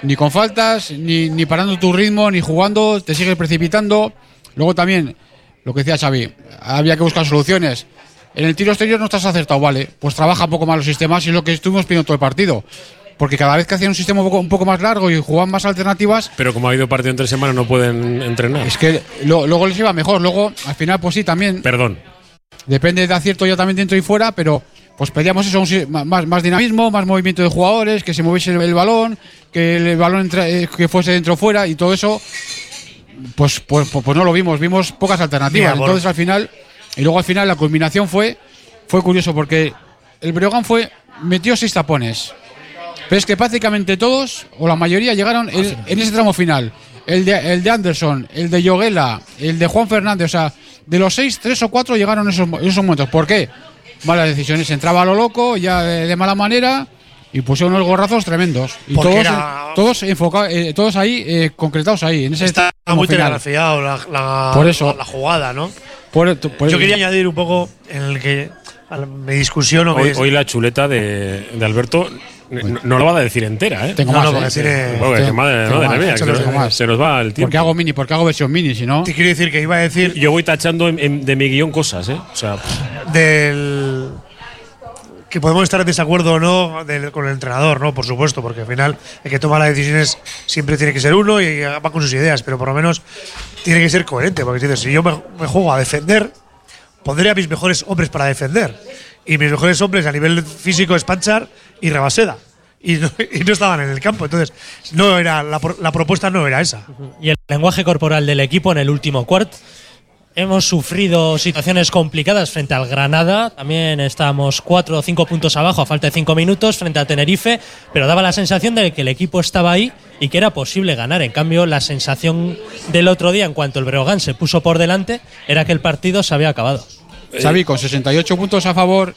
Ni con faltas, ni, ni parando tu ritmo, ni jugando, te sigues precipitando. Luego también, lo que decía Xavi, había que buscar soluciones. En el tiro exterior no estás acertado, vale. Pues trabaja un poco más los sistemas y es lo que estuvimos pidiendo todo el partido. Porque cada vez que hacían un sistema un poco, un poco más largo y jugaban más alternativas, Pero como ha habido partido entre semanas no pueden entrenar. es que lo- luego les iba mejor. Luego, al final, pues sí, también Perdón. depende de acierto ya también dentro y fuera, pero pues pedíamos eso, un más, más dinamismo, más movimiento de jugadores, que se moviese el, el balón, que el balón entra- eh, que fuese dentro o fuera y todo eso, pues, pues, pues, pues no lo vimos, vimos pocas alternativas. Mira, por- Entonces al final, y luego al final la culminación fue, fue curioso porque el Breogán fue, metió seis tapones. Pero es que prácticamente todos, o la mayoría, llegaron en, en ese tramo final. El de, el de Anderson, el de Yoguela, el de Juan Fernández, o sea, de los seis, tres o cuatro llegaron en esos, esos momentos. ¿Por qué? Malas decisiones. Entraba a lo loco, ya de, de mala manera, y pusieron unos gorrazos tremendos. Y Porque todos, era- todos enfocados, eh, todos ahí, eh, concretados ahí, en ese Está tramo muy final. telegrafiado la, la- Por eso. la jugada, ¿no? Por- por- Yo quería añadir un poco en el que a mi discusión o Hoy, hoy la chuleta de, de Alberto no, no la va a decir entera, ¿eh? Tengo No, más, no, eh. porque tiene- Bueno, que Tengo- madre, tengo madre más, mía, que tengo se, nos- más. se nos va el tiempo. Porque hago mini, porque hago versión mini, si no. te quiero decir que iba a decir Yo voy tachando en- en- de mi guion cosas, ¿eh? O sea, del que podemos estar en desacuerdo o no del- con el entrenador, ¿no? Por supuesto, porque al final el que toma las decisiones siempre tiene que ser uno y va con sus ideas, pero por lo menos tiene que ser coherente, porque dices, si yo me, me juego a defender, pondré a mis mejores hombres para defender. Y mis mejores hombres a nivel físico es Panchar y Rebaseda. Y no, y no estaban en el campo. Entonces, no era la, la propuesta no era esa. Y el lenguaje corporal del equipo en el último cuart. Hemos sufrido situaciones complicadas frente al Granada. También estábamos cuatro o cinco puntos abajo a falta de cinco minutos frente al Tenerife. Pero daba la sensación de que el equipo estaba ahí y que era posible ganar. En cambio, la sensación del otro día, en cuanto el Breogán se puso por delante, era que el partido se había acabado. Xavi, con 68 puntos a favor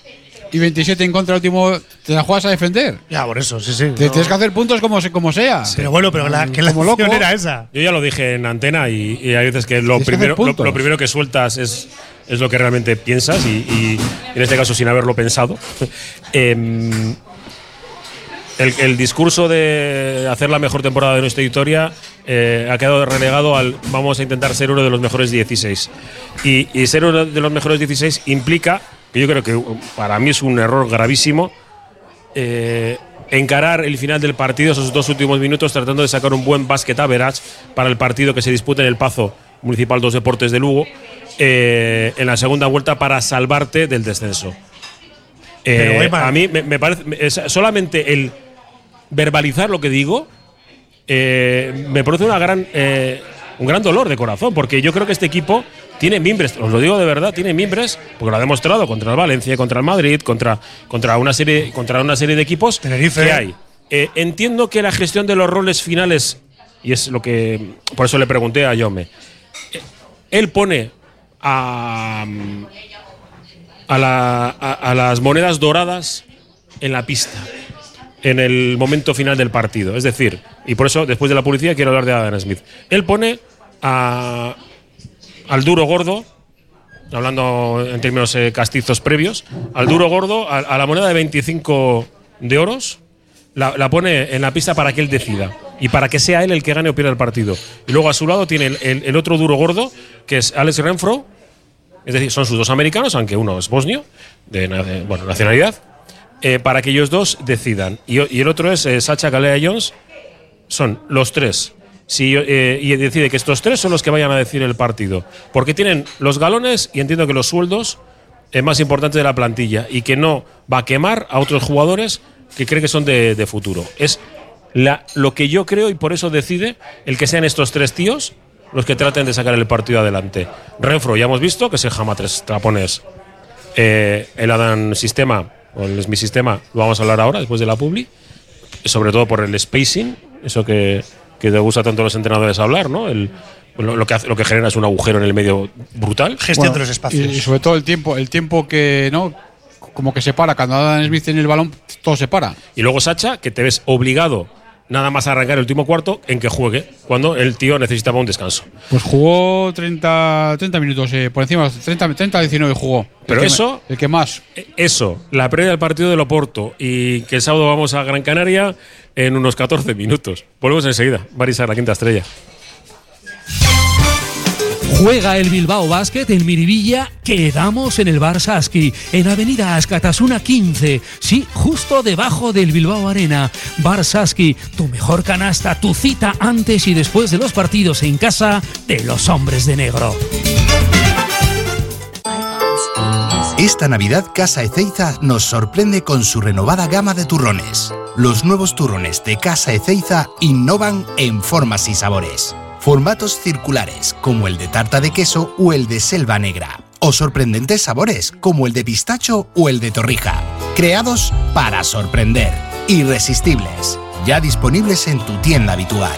y 27 en contra, el último, te la juegas a defender. Ya, por eso, sí, sí. Te no. tienes que hacer puntos como, se- como sea. Pero bueno, pero la, que la Como loco. opción era esa. yo ya lo dije en antena y, y hay veces que lo Tienes que primero, hacer lo, primero que sueltas es, es lo que realmente piensas y, y en este caso sin haberlo pensado. Em, el, el discurso de hacer la mejor temporada de nuestra historia eh, ha quedado relegado al vamos a intentar ser uno de los mejores 16. Y, y ser uno de los mejores 16 implica, que yo creo que uh, para mí es un error gravísimo, eh, encarar el final del partido, esos dos últimos minutos, tratando de sacar un buen basket average para el partido que se disputa en el Pazo Municipal Dos Deportes de Lugo eh, en la segunda vuelta para salvarte del descenso. Eh, Pero, a mí me, me parece es- solamente el verbalizar lo que digo me produce una gran un gran dolor de corazón porque yo creo que este equipo tiene mimbres, os lo digo de verdad, tiene mimbres porque lo ha demostrado contra el Valencia, contra el Madrid, contra, contra una serie contra una serie de equipos Tenerife. que hay. Eh, entiendo que la gestión de los roles finales y es lo que por eso le pregunté a Yome. Él pone a a, la- a- a las monedas doradas en la pista en el momento final del partido. Es decir, y por eso después de la publicidad quiero hablar de Adam Smith. Él pone a- al duro gordo, hablando en términos eh, castizos previos, al duro gordo, a, la moneda de 25 de oros, la, pone en la pista para que él decida y para que sea él el que gane o pierda el partido. Y luego a su lado tiene el, otro duro gordo, que es Alex Renfro, es decir, son sus dos americanos, aunque uno es bosnio, de, nacionalidad, eh, para que ellos dos decidan. Y el otro es eh, Sacha Galea Jones, son los tres. Si, eh, y decide que estos tres son los que vayan a decir el partido. Porque tienen los galones y entiendo que los sueldos es más importante de la plantilla y que no va a quemar a otros jugadores que cree que son de, futuro. Es la, lo que yo creo y por eso decide el que sean estos tres tíos los que traten de sacar el partido adelante. Renfro, ya hemos visto que se jama tres trapones. Eh, el Adam Sistema, o el mi Sistema, lo vamos a hablar ahora, después de la publi. Sobre todo por el spacing, eso que, que te gusta tanto a los entrenadores hablar, ¿no? El, lo, lo que hace- lo que genera es un agujero en el medio brutal. Gestión Bueno, de los espacios. Y, y sobre todo el tiempo, el tiempo que no, como que se para. Cuando Adam Smith tiene el balón, todo se para. Y luego Sacha, que te ves obligado nada más arrancar el último cuarto en que juegue, cuando el tío necesitaba un descanso. Pues jugó 30, 30 minutos eh, por encima, 30, 30 a 19 jugó. Pero el que eso- ma- el que más. E- Eso, la previa del partido del Oporto y que el sábado vamos a Gran Canaria en unos 14 minutos. Volvemos enseguida. Barisar, la quinta estrella. Juega el Bilbao Basket en Miribilla. Quedamos en el Bar Saski, en Avenida Ascatasuna 15. Sí, justo debajo del Bilbao Arena. Bar Saski, tu mejor canasta, tu cita antes y después de los partidos en casa de los hombres de negro. Esta Navidad Casa Ezeiza nos sorprende con su renovada gama de turrones. Los nuevos turrones de Casa Ezeiza innovan en formas y sabores. Formatos circulares como el de tarta de queso o el de selva negra. O sorprendentes sabores como el de pistacho o el de torrija. Creados para sorprender. Irresistibles. Ya disponibles en tu tienda habitual.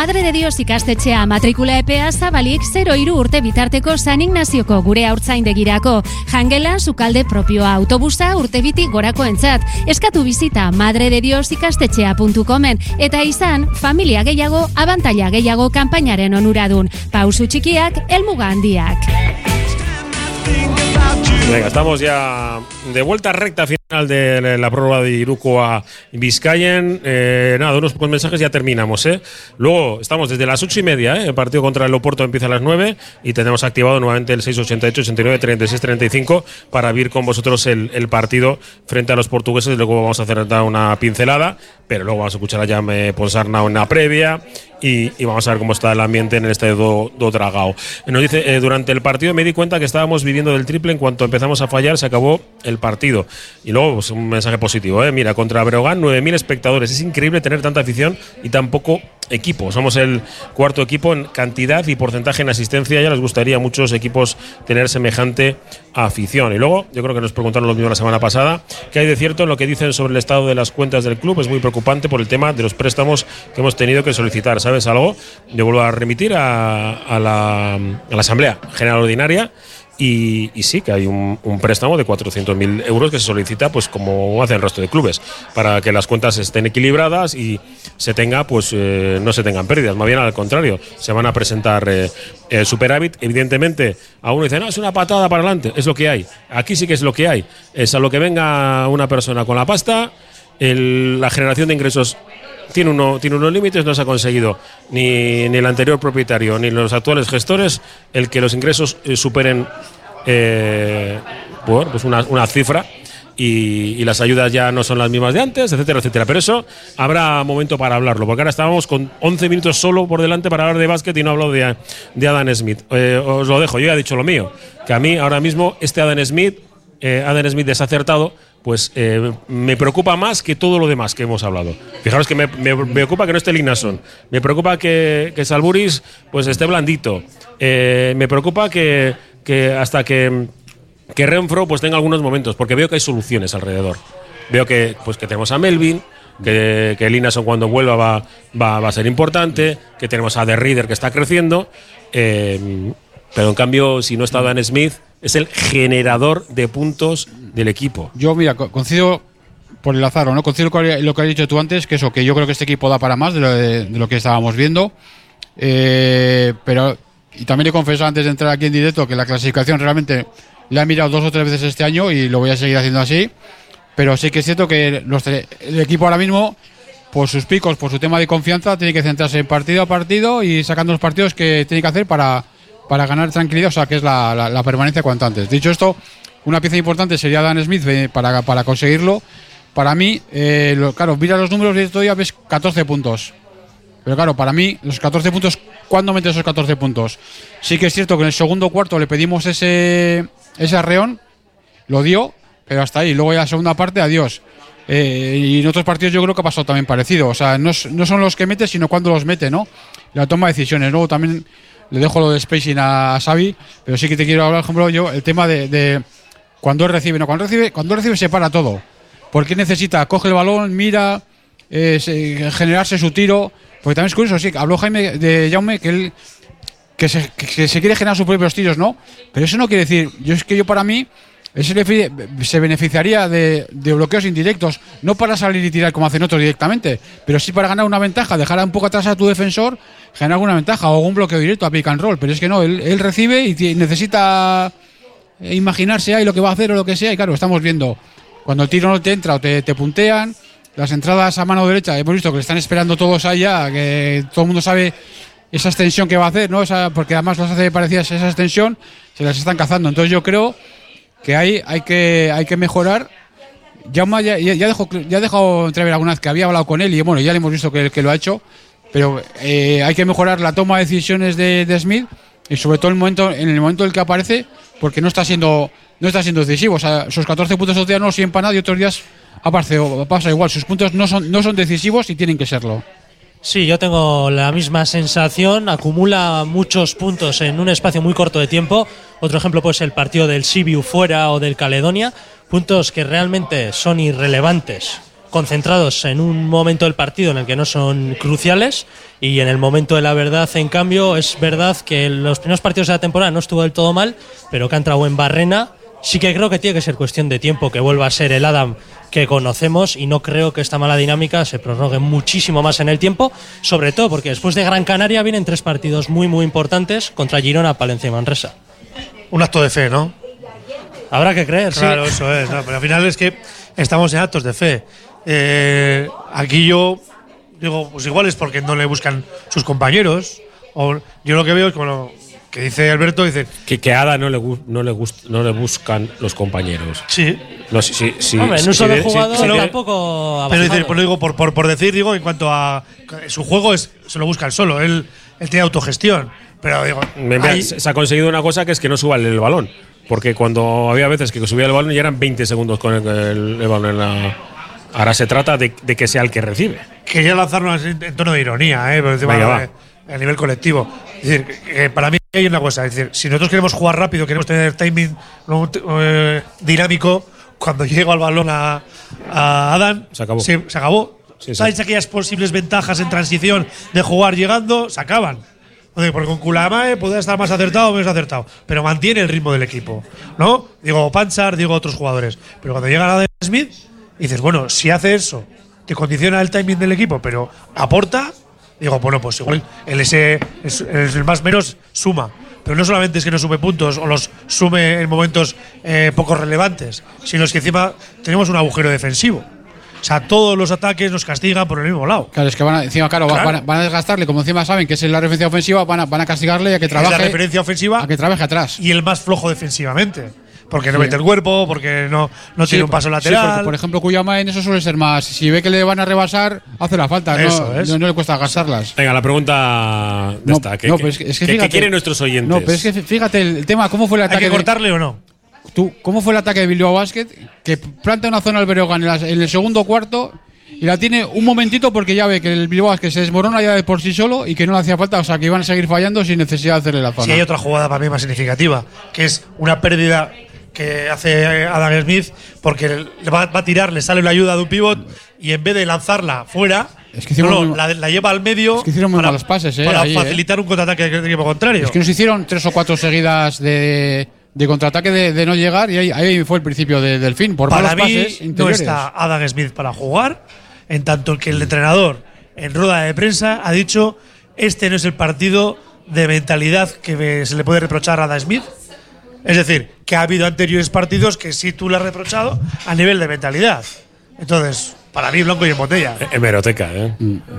Madre de Dios ikastetxea matrikula epea zabalik 0 iru urte bitarteko San Ignazioko gure haurtzaindegirako. Jangela, sukalde propioa autobusa urte biti gorako entzat. Eskatu bizita madredediosikastetxea.comen eta izan familia gehiago, abantaila gehiago kanpainaren onuradun. Pausu txikiak, elmuga handiak. Venga, estamos ya de vuelta recta final de la prórroga de Iruko a Vizcayen. Eh, nada, unos pocos mensajes ya terminamos. ¿eh? Luego estamos desde las ocho y media. ¿eh? El partido contra el Oporto empieza a las 9 y tenemos activado nuevamente el 688, 89, 36, 35 para ver con vosotros el, el partido frente a los portugueses. Luego vamos a hacer una pincelada, pero luego vamos a escuchar a Jame Ponsarna en la previa y, y vamos a ver cómo está el ambiente en el estadio do, do Dragao. Nos dice, eh, durante el partido me di cuenta que estábamos viviendo del triple, en cuanto empezamos a fallar se acabó el partido. Y luego un mensaje positivo. ¿eh? Mira, contra Breogán, 9.000 espectadores. Es increíble tener tanta afición y tan poco equipo. Somos el cuarto equipo en cantidad y porcentaje en asistencia. Ya les gustaría a muchos equipos tener semejante afición. Y luego, yo creo que nos preguntaron lo mismo la semana pasada, ¿qué hay de cierto en lo que dicen sobre el estado de las cuentas del club? Es muy preocupante por el tema de los préstamos que hemos tenido que solicitar. ¿Sabes algo? Yo vuelvo a remitir a, a la, a la Asamblea General Ordinaria y, sí, que hay un, préstamo de 400.000 euros que se solicita, pues como hacen el resto de clubes, para que las cuentas estén equilibradas y se tenga, pues eh, no se tengan pérdidas. Más bien al contrario, se van a presentar eh, el superávit. Evidentemente, a uno dice, no, es una patada para adelante, es lo que hay. Aquí sí que es lo que hay. Es a lo que venga una persona con la pasta, la generación de ingresos tiene, uno, tiene unos límites, no se ha conseguido ni, ni el anterior propietario ni los actuales gestores el que los ingresos eh, superen eh, pues una, una cifra y, y las ayudas ya no son las mismas de antes, etcétera, etcétera. Pero eso habrá momento para hablarlo, porque ahora estábamos con 11 minutos solo por delante para hablar de básquet y no hablo de, de Adam Smith. Eh, os lo dejo, yo ya he dicho lo mío, que a mí ahora mismo este Adam Smith, eh, Adam Smith desacertado, pues eh, me preocupa más que todo lo demás que hemos hablado. Fijaros que me, preocupa que no esté Lignason, me preocupa que, Salburis pues esté blandito, Eh, me preocupa que, que hasta que, que Renfro pues tenga algunos momentos, porque veo que hay soluciones alrededor. Veo que, pues, que tenemos a Melvin, que, que cuando vuelva va, va, va a ser importante, que tenemos a The Reader que está creciendo, eh, pero en cambio si no está Dan Smith es el generador de puntos del equipo. Yo, mira, co- coincido por el azar, ¿o ¿no? Coincido con lo que has dicho tú antes, que eso, que yo creo que este equipo da para más de lo, de, lo que estábamos viendo. Eh, pero, y también he confesado antes de entrar aquí en directo que la clasificación realmente la he mirado dos o tres veces este año y lo voy a seguir haciendo así. Pero sí que es cierto que los el equipo ahora mismo, por sus picos, por su tema de confianza, tiene que centrarse en partido a partido y sacando los partidos que tiene que hacer para, para ganar tranquilidad, o sea, que es la, permanencia cuanto antes. Dicho esto, una pieza importante sería Dan Smith eh, para, para conseguirlo. Para mí, eh, lo- claro, mira los números y todavía ves 14 puntos. Pero claro, para mí, los 14 puntos, ¿cuándo mete esos 14 puntos? Sí que es cierto que en el segundo cuarto le pedimos ese, ese arreón, lo dio, pero hasta ahí. Luego ya la segunda parte, adiós. Eh, y en otros partidos yo creo que ha pasado también parecido. O sea, no, no son los que mete, sino cuando los mete, ¿no? La toma de decisiones. Luego también le dejo lo de spacing a, Xavi, pero sí que te quiero hablar, por ejemplo, yo, el tema de, cuando recibe. No, cuando recibe, cuando recibe se para todo. Porque necesita, coge el balón, mira, eh, se- generarse su tiro. Porque también es curioso, sí, habló Jaime de Jaume que él que se, que- se quiere generar sus propios tiros, ¿no? Pero eso no quiere decir, yo es que yo para mí, se, benefi- se beneficiaría de, bloqueos indirectos, no para salir y tirar como hacen otros directamente, pero sí para ganar una ventaja, dejar un poco atrás a tu defensor, generar alguna ventaja o algún bloqueo directo a pick and roll. Pero es que no, él, recibe y necesita eh, imaginarse ahí lo que va a hacer o lo que sea, y claro, estamos viendo cuando el tiro no te entra o te, te puntean, las entradas a mano derecha, hemos visto que le están esperando todos allá, que todo el mundo sabe esa extensión que va a hacer, ¿no? Porque además las hace parecidas esa extensión, se las están cazando. Entonces yo creo que ahí hay que, hay que mejorar. Ya, ya, ya dejó, ya ha dejado entrever alguna vez que había hablado con él y bueno, ya le hemos visto que, que lo ha hecho, pero eh, hay que mejorar la toma de decisiones de, de Smith y sobre todo el momento, en el momento en el que aparece, porque no está siendo, no está siendo decisivo. Sus 14 puntos otros días no los siguen para nada y otros días aparece, pasa igual. Sus puntos no son, no son decisivos y tienen que serlo. Sí, yo tengo la misma sensación. Acumula muchos puntos en un espacio muy corto de tiempo. Otro ejemplo puede ser el partido del Sibiu fuera o del Caledonia. Puntos que realmente son irrelevantes, concentrados en un momento del partido en el que no son cruciales. Y en el momento de la verdad, en cambio, es verdad que en los primeros partidos de la temporada no estuvo del todo mal, pero que ha entrado en Barrena. Sí que creo que tiene que ser cuestión de tiempo que vuelva a ser el Adam que conocemos y no creo que esta mala dinámica se prorrogue muchísimo más en el tiempo, sobre todo porque después de Gran Canaria vienen tres partidos muy muy importantes contra Girona, Palencia y Manresa. Un acto de fe, ¿no? Habrá que creer, sí. Claro, eso es. ¿no? Pero al final es que estamos en actos de fe. Eh, aquí yo digo, pues igual es porque no le buscan sus compañeros. O yo lo que veo es como que dice Alberto, dice, Que, que a Ada no le, no, le gust- no le buscan los compañeros. sí. No, sí, sí, sí, Hombre, en un solo jugador sí, sí, tampoco Pero dice, pues lo digo por, por, por decir, digo, en cuanto a su juego es se lo busca él solo, él, él tiene autogestión. Pero digo, Me- me- hay- se ha conseguido una cosa que es que no suba el balón. Porque cuando había veces que subía el balón ya eran 20 segundos con el, el- el balón en la. Ahora se trata de, de que sea el que recibe. Quería lanzarlo en, tono de ironía, ¿eh? Pero encima, Venga, va. eh, a nivel colectivo. Es decir, que para mí hay una cosa. Es decir, si nosotros queremos jugar rápido, queremos tener timing eh, dinámico, cuando llega el balón a, a Adán, Se acabó. Se, se acabó. Sí, sí. ¿Sabes aquellas posibles ventajas en transición de jugar llegando? Se acaban. Porque con Kulamae podría estar más acertado o menos acertado, pero mantiene el ritmo del equipo, ¿no? Digo Panchar, digo otros jugadores. Pero cuando llega Adam Smith, dices, bueno, si hace eso, te condiciona el timing del equipo, pero aporta, digo, bueno, pues igual el es, es el más menos suma. Pero no solamente es que no sume puntos o los sume en momentos eh, poco relevantes, sino es que encima tenemos un agujero defensivo. O sea, todos los ataques nos castigan por el mismo lado. Claro, es que van a, encima, claro, va- Claro. Van, a, van a desgastarle, como encima saben que es la referencia ofensiva, van a, van a castigarle y a que Es la trabaje. referencia ofensiva A que trabaje atrás. y el más flojo defensivamente. Porque no Sí. mete el cuerpo, porque no, no Sí, tiene un por- paso sí, lateral. porque, por ejemplo, Cuyama en eso suele ser más. Si ve que le van a rebasar, hace la falta. no- es. no, no le cuesta gastarlas. Venga, la pregunta de No, esta. ¿Qué, pero es que- es que qué- qué fíjate- quieren nuestros oyentes? No, pero es que fíjate el, tema, ¿cómo fue el ¿Hay ataque? que de- cortarle o no? tú, ¿Cómo fue el ataque de Bilbao Basket? Que planta una zona al Breogán en, el segundo cuarto y la tiene un momentito porque ya ve que el Bilbao Basket se desmorona ya de por sí solo y que no le hacía falta, o sea que iban a seguir fallando sin necesidad de hacerle la zona. Si hay otra jugada para mí más significativa, que es una pérdida que hace Adam Smith porque le va, va a tirar, le sale la ayuda de un pivot y en vez de lanzarla fuera, Es que hicieron no, no, muy- la, la lleva al medio Es que hicieron muy para, malos pases, eh, para ahí, eh. facilitar un contraataque del equipo contrario. Es que nos hicieron tres o cuatro seguidas de, de contraataque de, de no llegar y ahí, ahí fue el principio de- del fin, por para malos mí pases no está Adam Smith para jugar, en tanto que el entrenador en rueda de prensa ha dicho este no es el partido de mentalidad que se le puede reprochar a Adam Smith. Es decir, que ha habido anteriores partidos que sí tú le has reprochado a nivel de mentalidad. Entonces, para mí blanco y en botella. Hemeroteca, ¿eh?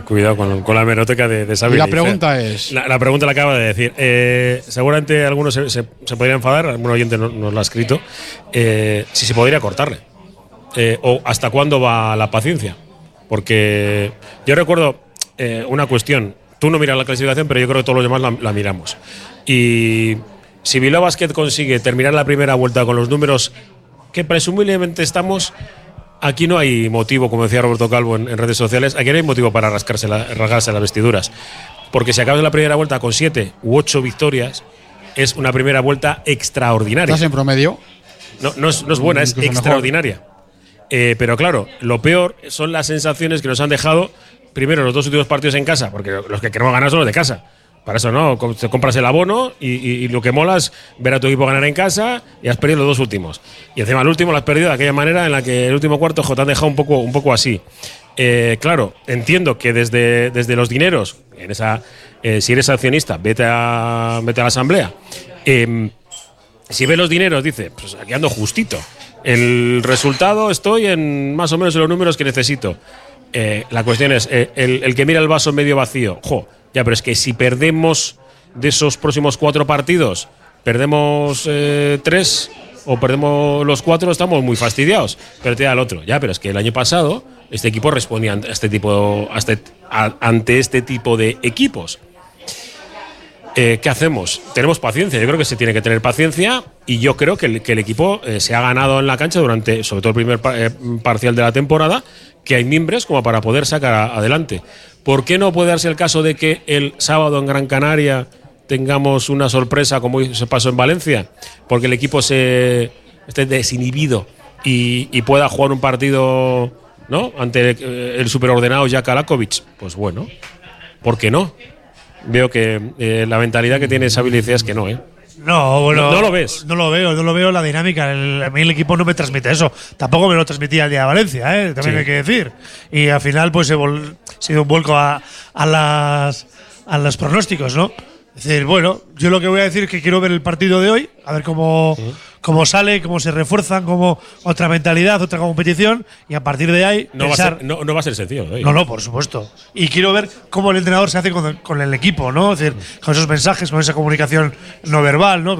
Cuidado con, con la hemeroteca de, de. Y la pregunta es- La, la pregunta la acaba de decir. Eh, seguramente algunos se, se, se podría enfadar, algún oyente no- nos lo ha escrito, eh, si se podría cortarle. Eh, o hasta cuándo va la paciencia. Porque yo recuerdo eh, una cuestión. Tú no miras la clasificación, pero yo creo que todos los demás la, la miramos. Y si Bilbao Basket consigue terminar la primera vuelta con los números que presumiblemente estamos, aquí no hay motivo, como decía Roberto Calvo en, en redes sociales, aquí no hay motivo para rascarse la- rasgarse las vestiduras. Porque si acabas la primera vuelta con siete u ocho victorias, es una primera vuelta extraordinaria. ¿Estás en promedio? No, no es, no es buena, es Incluso mejor. extraordinaria. Eh, pero claro, lo peor son las sensaciones que nos han dejado, primero, los dos últimos partidos en casa, porque los que queremos ganar son los de casa. Para eso no, te compras el abono y, lo que mola es ver a tu equipo ganar en casa y has perdido los dos últimos. Y encima el último lo has perdido de aquella manera en la que el último cuarto te han dejado un poco, un poco así. Eh, claro, entiendo que desde, desde los dineros, en esa, eh, si eres accionista, vete a, vete a la asamblea. Em, si ve los dineros, dice, pues aquí ando justito. El resultado estoy en más o menos en los números que necesito. Eh, la cuestión es, el, el que mira el vaso medio vacío, jo, ya, pero es que si perdemos de esos próximos cuatro partidos, perdemos eh, tres o perdemos los cuatro, estamos muy fastidiados. Pero te da el otro, ya, pero es que el año pasado este equipo respondía este tipo, a ante este tipo de equipos. Eh, ¿Qué hacemos? Tenemos paciencia, yo creo que se tiene que tener paciencia y yo creo que el, que el equipo eh, se ha ganado en la cancha durante, sobre todo el primer pa- eh, parcial de la temporada, que hay mimbres como para poder sacar adelante. ¿Por qué no puede darse el caso de que el sábado en Gran Canaria tengamos una sorpresa como se pasó en Valencia? Porque el equipo se esté desinhibido y, pueda jugar un partido ¿no? ante eh, el superordenado Jack Alakovic. Pues bueno, ¿por qué no? Veo que eh, la mentalidad que tiene esa habilidad es que no, ¿eh? No, bueno. No- no lo ves. No lo veo, no lo veo la dinámica. El- a mí el equipo no me transmite eso. Tampoco me lo transmitía el día de Valencia, ¿eh? también Sí. hay que decir. Y al final, pues he vol- sido un vuelco a, a las, a los pronósticos, ¿no? Es decir, bueno, yo lo que voy a decir es que quiero ver el partido de hoy, a ver cómo, cómo sale, cómo se refuerzan, cómo otra mentalidad, otra competición, y a partir de ahí No va, a pensar. ser, no, no va a ser sencillo. ¿eh? No, no, por supuesto. Y quiero ver cómo el entrenador se hace con, con el equipo, ¿no? Es decir, con esos mensajes, con esa comunicación no verbal, ¿no?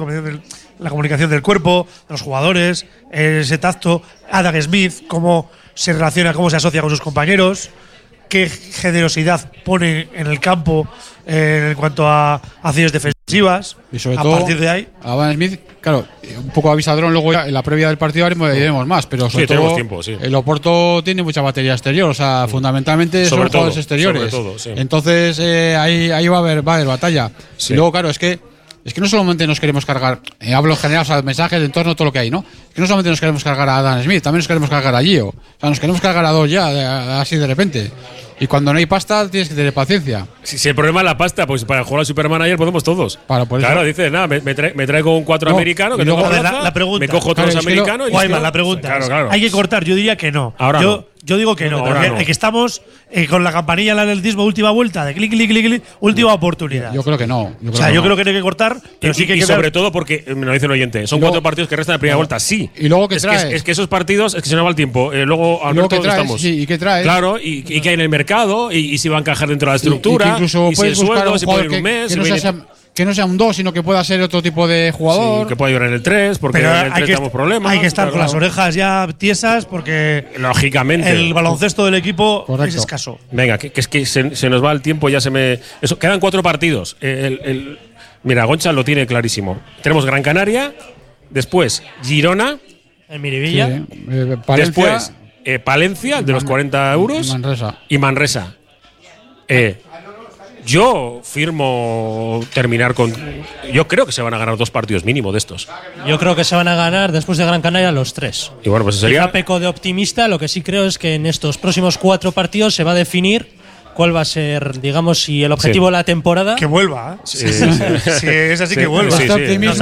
La comunicación del cuerpo, de los jugadores, ese tacto. Adam Smith, cómo se relaciona, cómo se asocia con sus compañeros, qué generosidad pone en el campo eh, en cuanto a acciones defensivas. Chivas. Y sobre a todo, partir de ahí. a Van Smith, claro, un poco avisadrón, luego ya en la previa del partido haremos- diremos más, pero sobre Sí, todo tiempo, sí. el Oporto tiene mucha batería exterior, o sea, fundamentalmente Sobre son jugadores todo, exteriores. sobre todo, sí. Entonces eh, ahí, ahí va a haber, va a haber batalla. Sí. Y luego, claro, es que es que no solamente nos queremos cargar, eh, hablo en general, o sea, mensajes de entorno, todo lo que hay, ¿no? Es que no solamente nos queremos cargar a Dan Smith, también nos queremos cargar a Gio. O sea, nos queremos cargar a dos ya, de- así de repente. Y cuando no hay pasta, tienes que tener paciencia. Si, si el problema es la pasta, pues para jugar al Supermanager podemos todos. Para, claro, dice, nada, me, me trae- me traigo un 4 No, americano que y tengo la, la pregunta. me cojo Claro, todos los americanos y Guayman, la pregunta. Claro, claro. Hay que cortar, yo diría que no. Ahora yo, no. Yo digo que no. Porque no. que estamos eh, con la campanilla del atletismo, última vuelta, de clic, clic, clic, clic, última oportunidad. Yo creo que no. Yo o sea, que yo no. creo que no hay que cortar, pero y, sí que hay y que sobre todo porque, eh, me lo dice un oyente, son luego- cuatro partidos que restan de primera vuelta, sí. Y luego, ¿qué es que, traes? es que esos partidos, es que se nos va el tiempo. Eh, luego, luego qué ¿dónde traes? estamos? Sí, ¿y qué traes? Claro, y, y qué hay en el mercado, y, y si va a encajar dentro de la Y- y que estructura, incluso y si el sueldo, si puede ir un que, mes, que no que no sea un 2, sino que pueda ser otro tipo de jugador. sí, que puede ir en el 3, porque pero en el hay 3 que, tenemos problemas. hay que estar claro. con las orejas ya tiesas porque Lógicamente. el baloncesto del equipo Correcto. es escaso. Venga, que, que es que se, se nos va el tiempo, ya se me. Eso, quedan cuatro partidos. El, el- mira, Goncha lo tiene clarísimo. Tenemos Gran Canaria, después Girona, En Sí, Mirivilla. eh, Palencia después eh, Palencia, de los 40 euros, y Manresa. y Manresa. Eh, yo firmo terminar con. Yo creo que se van a ganar dos partidos mínimo de estos. Yo creo que se van a ganar después de Gran Canaria los tres. Y bueno, pues sería. Quizá peco de optimista, lo que sí creo es que en estos próximos cuatro partidos se va a definir cuál va a ser, digamos, si el objetivo de la temporada. Que vuelva. ¿eh? Sí, sí, sí. Si es así, Sí, que vuelva. Este optimismo,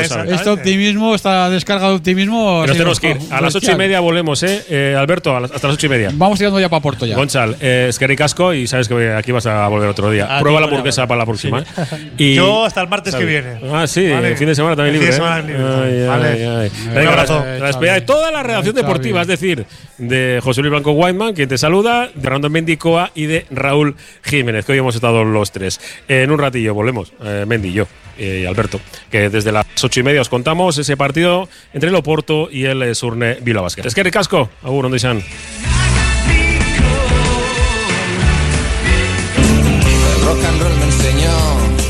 esa. este optimismo, esta descarga de optimismo. Sido tenemos que ir. A las ocho y media volvemos, ¿eh? Eh, Alberto, a las- hasta las ocho y media. Vamos tirando ya para Porto ya. Gonchal, eh, es que ricasco y sabes que aquí vas a volver otro día. Aquí Prueba la hamburguesa para la próxima. Sí. ¿eh? Y- Yo hasta el martes que viene. Ah, sí, Vale. el fin de semana también El libre. fin de semana ¿eh? libre. Ay, Vale. Un abrazo. la, despedida de toda la redacción deportiva, es decir, de José Luis Blanco Whiteman, quien te saluda, de Fernando Mendicoa y de Raúl Jiménez, que hoy hemos estado los tres. En un ratillo volvemos, eh, Mendy, yo eh, y Alberto, que desde las ocho y media os contamos ese partido entre el Oporto y el Surne Bilbao Basket. Es que ricasco, agur, ondo